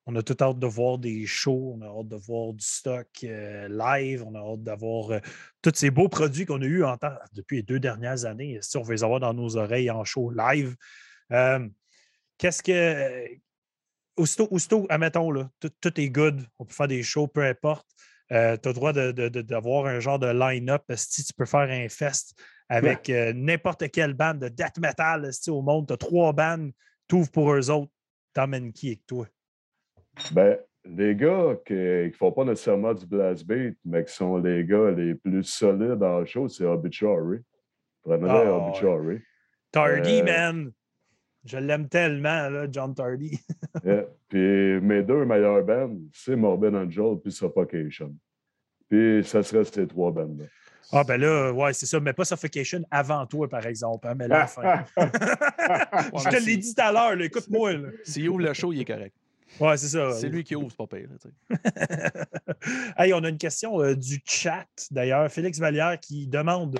on a tout hâte de voir des shows, on a hâte de voir du stock euh, live, on a hâte d'avoir euh, tous ces beaux produits qu'on a eus en temps, depuis les deux dernières années. Si on veut les avoir dans nos oreilles en show live, qu'est-ce que. aussitôt, aussitôt, admettons, là, tout, est good, on peut faire des shows, peu importe. tu as le droit d'avoir un genre de line-up. Si tu peux faire un fest avec euh, n'importe quelle bande de death metal au monde. Tu as trois bandes, tu ouvres pour eux autres. T'emmènes qui avec toi? Ben, les gars qui ne font pas nécessairement du blast beat, mais qui sont les gars les plus solides dans le show, c'est Obituary. Vraiment, oh, Obituary. Tardy, euh, man! Je l'aime tellement, là, John Tardy. [LAUGHS] Puis mes deux meilleures bandes, c'est Morbid Angel puis Suffocation. Puis ça serait ces trois bandes-là. Ah, ben là, ouais, c'est ça. Mais pas Suffocation avant toi, par exemple. Hein, mais là, enfin. [LAUGHS] [LAUGHS] Je te l'ai dit tout à l'heure, écoute-moi. S'il ouvre le show, il est correct? Ouais, c'est ça. C'est lui qui ouvre, c'est pas pire. [LAUGHS] hey, on a une question euh, du chat, d'ailleurs. Félix Vallière qui demande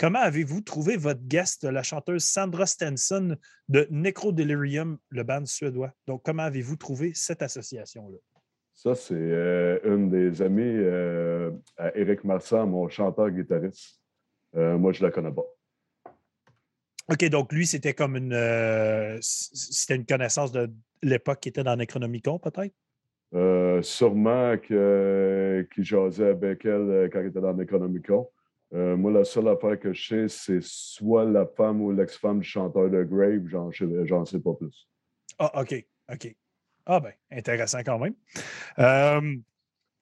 Comment avez-vous trouvé votre guest, la chanteuse Sandra Stenson de Necro Delirium, le band suédois? Donc, comment avez-vous trouvé cette association-là? Ça, c'est euh, une des amies euh, à Éric Marsan, mon chanteur-guitariste. Euh, moi, je ne la connais pas. OK, donc lui, c'était comme une c'était une connaissance de l'époque qui était dans Necronomicon, peut-être? sûrement qu'il jasait avec elle quand il était dans Necronomicon. moi, la seule affaire que je sais, c'est soit la femme ou l'ex-femme du chanteur de Grave, j'en sais pas plus. Ah, OK, OK. Ah ben, intéressant quand même. Euh,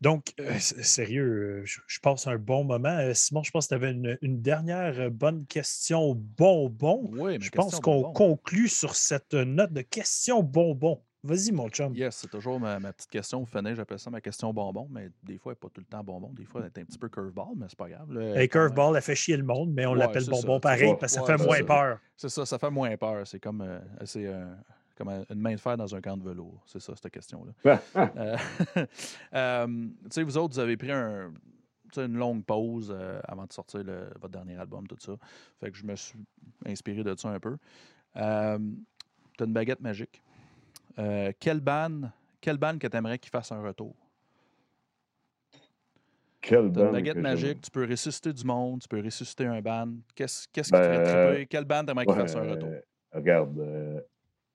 donc, euh, sérieux, je, passe un bon moment. Euh, Simon, je pense que tu avais une, dernière bonne question bonbon. Oui, mais je pense qu'on conclut sur cette note de questions bonbon. Vas-y, mon chum. Yes, c'est toujours ma, petite question. Finir, j'appelle ça ma question bonbon, mais des fois, elle n'est pas tout le temps bonbon. Des fois, elle est un petit peu curveball, mais c'est pas grave. Et curveball, elle fait chier le monde, mais on l'appelle bonbon pareil parce que ça fait moins peur. C'est ça, ça fait moins peur. C'est comme c'est comme une main de fer dans un camp de velours. C'est ça, cette question-là. [LAUGHS] Euh, [LAUGHS] euh, tu sais, vous autres, vous avez pris un, une longue pause euh, avant de sortir votre dernier album, tout ça. Fait que je me suis inspiré de ça un peu. tu as une baguette magique. quelle bande quelle que tu aimerais qu'il fasse un retour? Quelle bande? une baguette magique, tu peux ressusciter du monde, tu peux ressusciter un band. Qu'est-ce qu'est-ce ben, qui ferait Quelle bande t'aimerais qu'il fasse un retour? Regarde,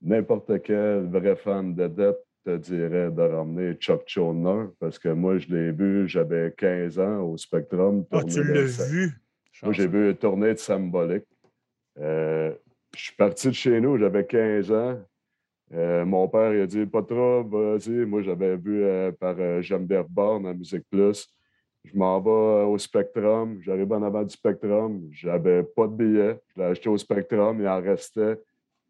n'importe quel vrai fan de dette te dirait de ramener Chuck Choner parce que moi, je l'ai vu, j'avais 15 ans au Spectrum. Ah, tu l'as vu? Moi, j'ai vu une tournée de Symbolique. Euh, je suis parti de chez nous, j'avais 15 ans. Euh, mon père il a dit Pas trop, vas-y. Moi, j'avais vu euh, par Jean-Bert Born à Musique Plus. Je m'en vais au Spectrum. J'arrive en avant du Spectrum. J'avais pas de billet. Je l'ai acheté au Spectrum. Il en restait.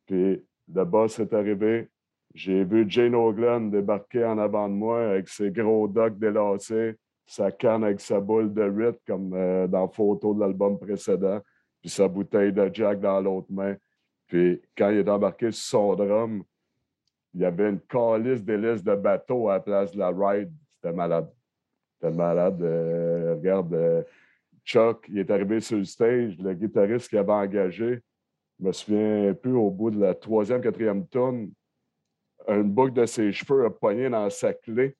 Puis le boss est arrivé. J'ai vu Jane O'Glenn débarquer en avant de moi avec ses gros docks délacés, sa canne avec sa boule de Rit, comme euh, dans la photo de l'album précédent, puis sa bouteille de Jack dans l'autre main. Puis quand il est embarqué sur son drum, il y avait une calice d'hélice de bateau à la place de la ride. C'était malade. C'était malade. Euh, regarde, euh, Chuck, il est arrivé sur le stage, le guitariste qu'il avait engagé, je me souviens plus au bout de la troisième, quatrième tonne, une boucle de ses cheveux a pogné dans sa clé.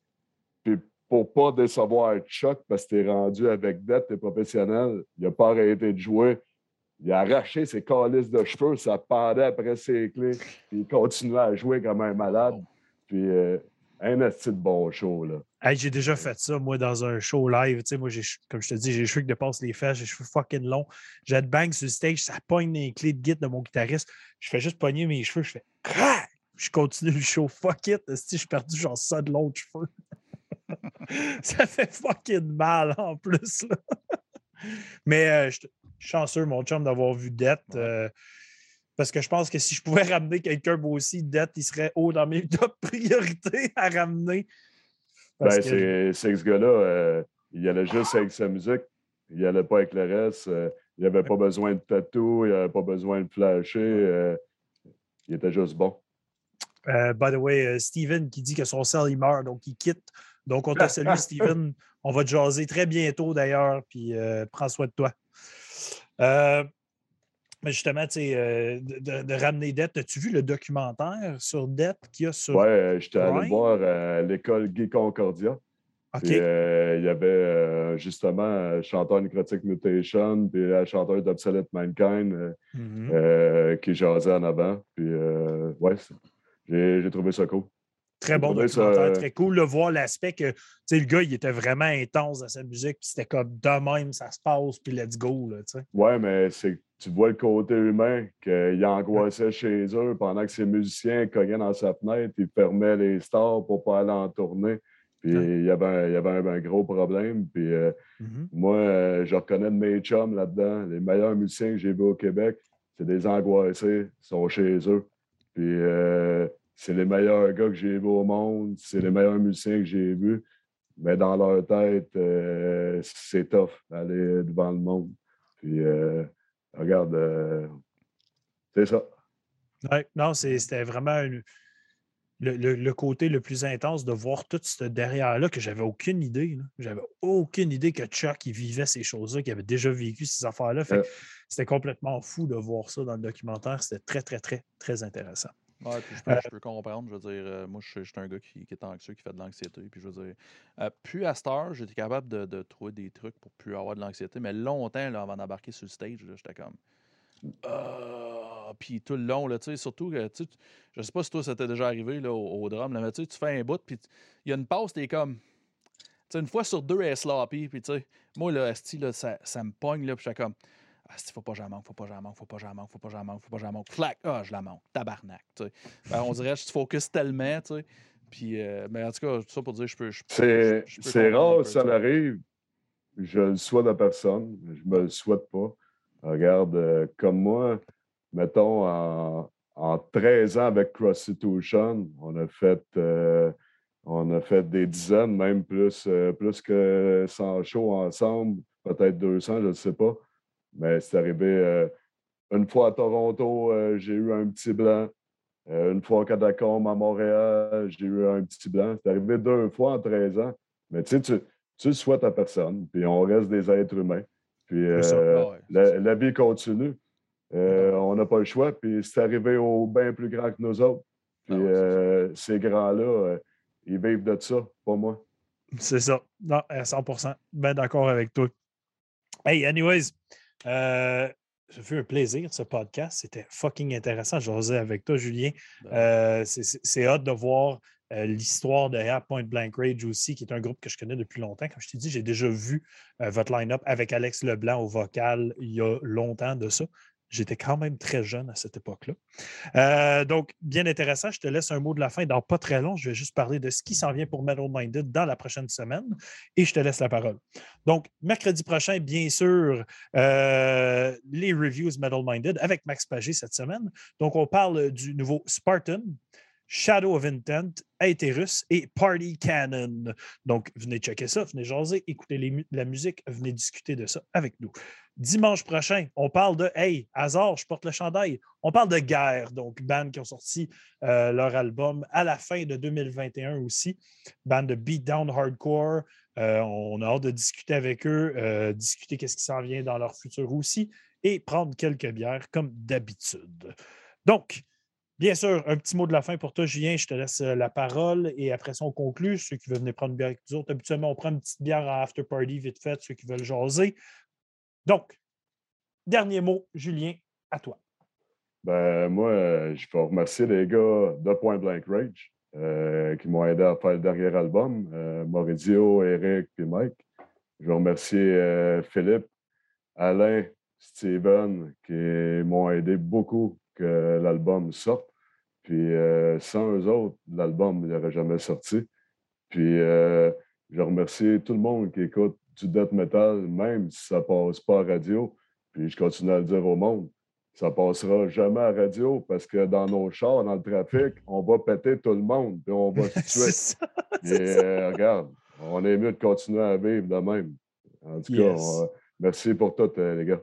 Puis pour pas décevoir Chuck, parce que t'es rendu avec dette, t'es professionnel, il n'a pas arrêté de jouer. Il a arraché ses calices de cheveux, ça pendait après ses clés. Puis il continuait à jouer comme un malade. Puis euh, un petit de bon show, là. j'ai déjà fait ça, moi, dans un show live. Tu sais, moi, comme je te dis, j'ai les cheveux qui dépassent les fesses, j'ai les cheveux fucking longs. J'ai bang sur le stage, ça pogne les clés de guide de mon guitariste. Je fais juste pogner mes cheveux, je fais crac! Je continue le show. Fuck it, si je perdu genre ça de l'autre cheveux. [LAUGHS] ça fait fucking mal en plus. Là. [LAUGHS] Mais euh, je suis chanceux, mon chum, d'avoir vu Dette. Euh, parce que je pense que si je pouvais [LAUGHS] ramener quelqu'un beau aussi, Dette, il serait haut dans mes [LAUGHS] top priorités à ramener. Ben, c'est ce gars-là, euh, il allait juste avec sa musique. Il n'allait pas avec le reste. il n'avait pas besoin de tatou, il n'avait pas besoin de flasher. il était juste bon. by the way, Steven qui dit que son sel il meurt, donc il quitte donc, on te [LAUGHS] salue, Steven. On va te jaser très bientôt, d'ailleurs, puis euh, prends soin de toi. Euh, mais justement, tu euh, de, de, ramener Dette, as-tu vu le documentaire sur Dette qu'il y a sur. Oui, j'étais allé voir à l'école Gay Concordia. OK. il y avait justement chanteur Necrotic Mutation, puis la chanteur d'Obsolete Mankind mm-hmm. qui jasait en avant. Puis, ouais, j'ai trouvé ça cool. Très bon documentaire, très cool. de voir l'aspect que le gars, il était vraiment intense dans sa musique. C'était comme de même, ça se passe, puis let's go. Là, ouais, mais c'est tu vois le côté humain, qu'il angoissait chez eux pendant que ses musiciens cognaient dans sa fenêtre, il fermait les stars pour ne pas aller en tournée. Puis il y avait, un, il y avait un, gros problème. Puis euh, mm-hmm. moi, euh, je reconnais de mes chums là-dedans. Les meilleurs musiciens que j'ai vus au Québec, c'est des angoissés, ils sont chez eux. Puis euh, c'est les meilleurs gars que j'ai vus au monde, c'est les meilleurs musiciens que j'ai vus. Mais dans leur tête, euh, c'est tough d'aller devant le monde. Puis, euh, regarde, euh, c'est ça. Ouais, non, c'était vraiment le, côté le plus intense de voir tout ce derrière-là que j'avais aucune idée. J'avais aucune idée que Chuck il vivait ces choses-là, qu'il avait déjà vécu ces affaires-là. C'était complètement fou de voir ça dans le documentaire. C'était très, très, très, très intéressant. Ouais, puis je peux, je peux, comprendre. Je veux dire, euh, moi, je, suis un gars qui, qui, est anxieux, qui fait de l'anxiété. Puis je veux dire, euh, puis à cette heure, j'étais capable de, de, trouver des trucs pour plus avoir de l'anxiété. Mais longtemps, là, avant d'embarquer sur le stage, j'étais comme. Ah, puis tout le long, là, tu sais, surtout que, tu sais, je sais pas si toi, ça t'est déjà arrivé là, au, drum, là, mais tu fais un bout, puis il y a une pause, t'es comme. Tu sais, une fois sur deux, elle est sloppy, puis tu sais, moi, là, là, ça, ça me pogne, là, puis j'étais comme. Ah, faut pas que j'en manque, faut pas que j'en manque, faut pas que j'en manque, faut pas que j'en manque, faut pas que j'en manque. Flac, ah, je la manque. Tabarnak. Tu sais. Ben, on dirait que je te focus tellement, tu sais. Puis, euh, mais en tout cas, tout ça pour dire, je peux. c'est, rare, ça arrive. Je le souhaite à personne. Je me le souhaite pas. Regarde, euh, comme moi, mettons, en, en, 13 ans avec Prostitution, on a fait. Euh, on a fait des dizaines, même plus, plus que 100 shows ensemble, peut-être 200, je ne sais pas. Mais c'est arrivé euh, une fois à Toronto, euh, j'ai eu un petit blanc. Euh, une fois à Catacombe, à Montréal, j'ai eu un petit blanc. C'est arrivé deux fois en 13 ans. Mais tu sais, tu, tu le souhaites à personne. Puis on reste des êtres humains. Puis ah la, vie continue. on n'a pas le choix. Puis c'est arrivé au bien plus grand que nous autres. Puis ah ces grands-là, ils vivent de ça, pas moi. C'est ça. Non, à 100 Bien d'accord avec toi. Hey, anyways, euh, ça fait un plaisir, ce podcast. C'était fucking intéressant. J'osais avec toi, Julien. Ben euh, c'est hâte de voir euh, l'histoire derrière Point Blank Rage aussi, qui est un groupe que je connais depuis longtemps. Comme je t'ai dit, j'ai déjà vu votre line-up avec Alex Leblanc au vocal il y a longtemps de ça. J'étais quand même très jeune à cette époque-là. Euh, donc, bien intéressant. Je te laisse un mot de la fin dans pas très long. Je vais juste parler de ce qui s'en vient pour Metal Minded dans la prochaine semaine et je te laisse la parole. Donc, mercredi prochain, bien sûr, euh, les reviews Metal Minded avec Max Pagé cette semaine. Donc, on parle du nouveau Spartan. Shadow of Intent, Aetherus et Party Cannon. Donc, venez checker ça, venez jaser, écouter la musique, venez discuter de ça avec nous. Dimanche prochain, on parle de Hey, hasard, je porte le chandail. On parle de guerre, donc band qui ont sorti euh, leur album à la fin de 2021 aussi. Band de beatdown hardcore. Euh, on a hâte de discuter avec eux, euh, discuter qu'est-ce qui s'en vient dans leur futur aussi. et prendre quelques bières comme d'habitude. Donc, bien sûr, un petit mot de la fin pour toi, Julien. Je te laisse euh, la parole et après ça, on conclut. Ceux qui veulent venir prendre une bière avec nous autres, habituellement, on prend une petite bière à after party vite fait, ceux qui veulent jaser. Donc, dernier mot, Julien, à toi. Ben, moi, euh, je veux remercier les gars de Point Blank Rage euh, qui m'ont aidé à faire le dernier album, euh, Eric et Mike. Je veux remercier Philippe, Alain, Steven qui m'ont aidé beaucoup que l'album sorte. Puis sans eux autres, l'album n'aurait jamais sorti. Puis je remercie tout le monde qui écoute du death metal, même si ça passe pas à radio. Puis je continue à le dire au monde ça passera jamais à radio parce que dans nos chars, dans le trafic, on va péter tout le monde et on va se [LAUGHS] tuer. et euh, regarde, on est mieux de continuer à vivre de même. En tout cas, merci pour tout, euh, les gars.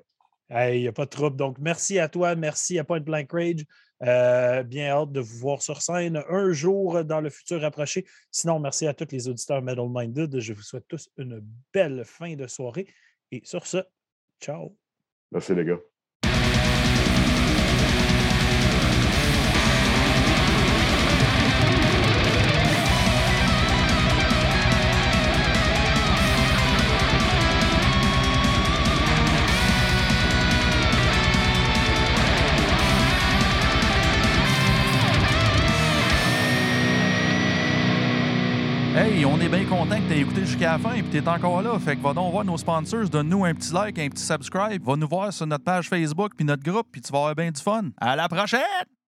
Il n'y a pas de trouble. Donc, merci à toi, merci à Point Blank Rage. Euh, bien hâte de vous voir sur scène un jour dans le futur rapproché. Sinon, merci à tous les auditeurs Metal Minded. Je vous souhaite tous une belle fin de soirée. Et sur ce, ciao. Merci les gars. Bien content que tu aies écouté jusqu'à la fin et que tu es encore là. Fait que va donc voir nos sponsors, donne-nous un petit like, un petit subscribe, va nous voir sur notre page Facebook puis notre groupe, puis tu vas avoir bien du fun. À la prochaine!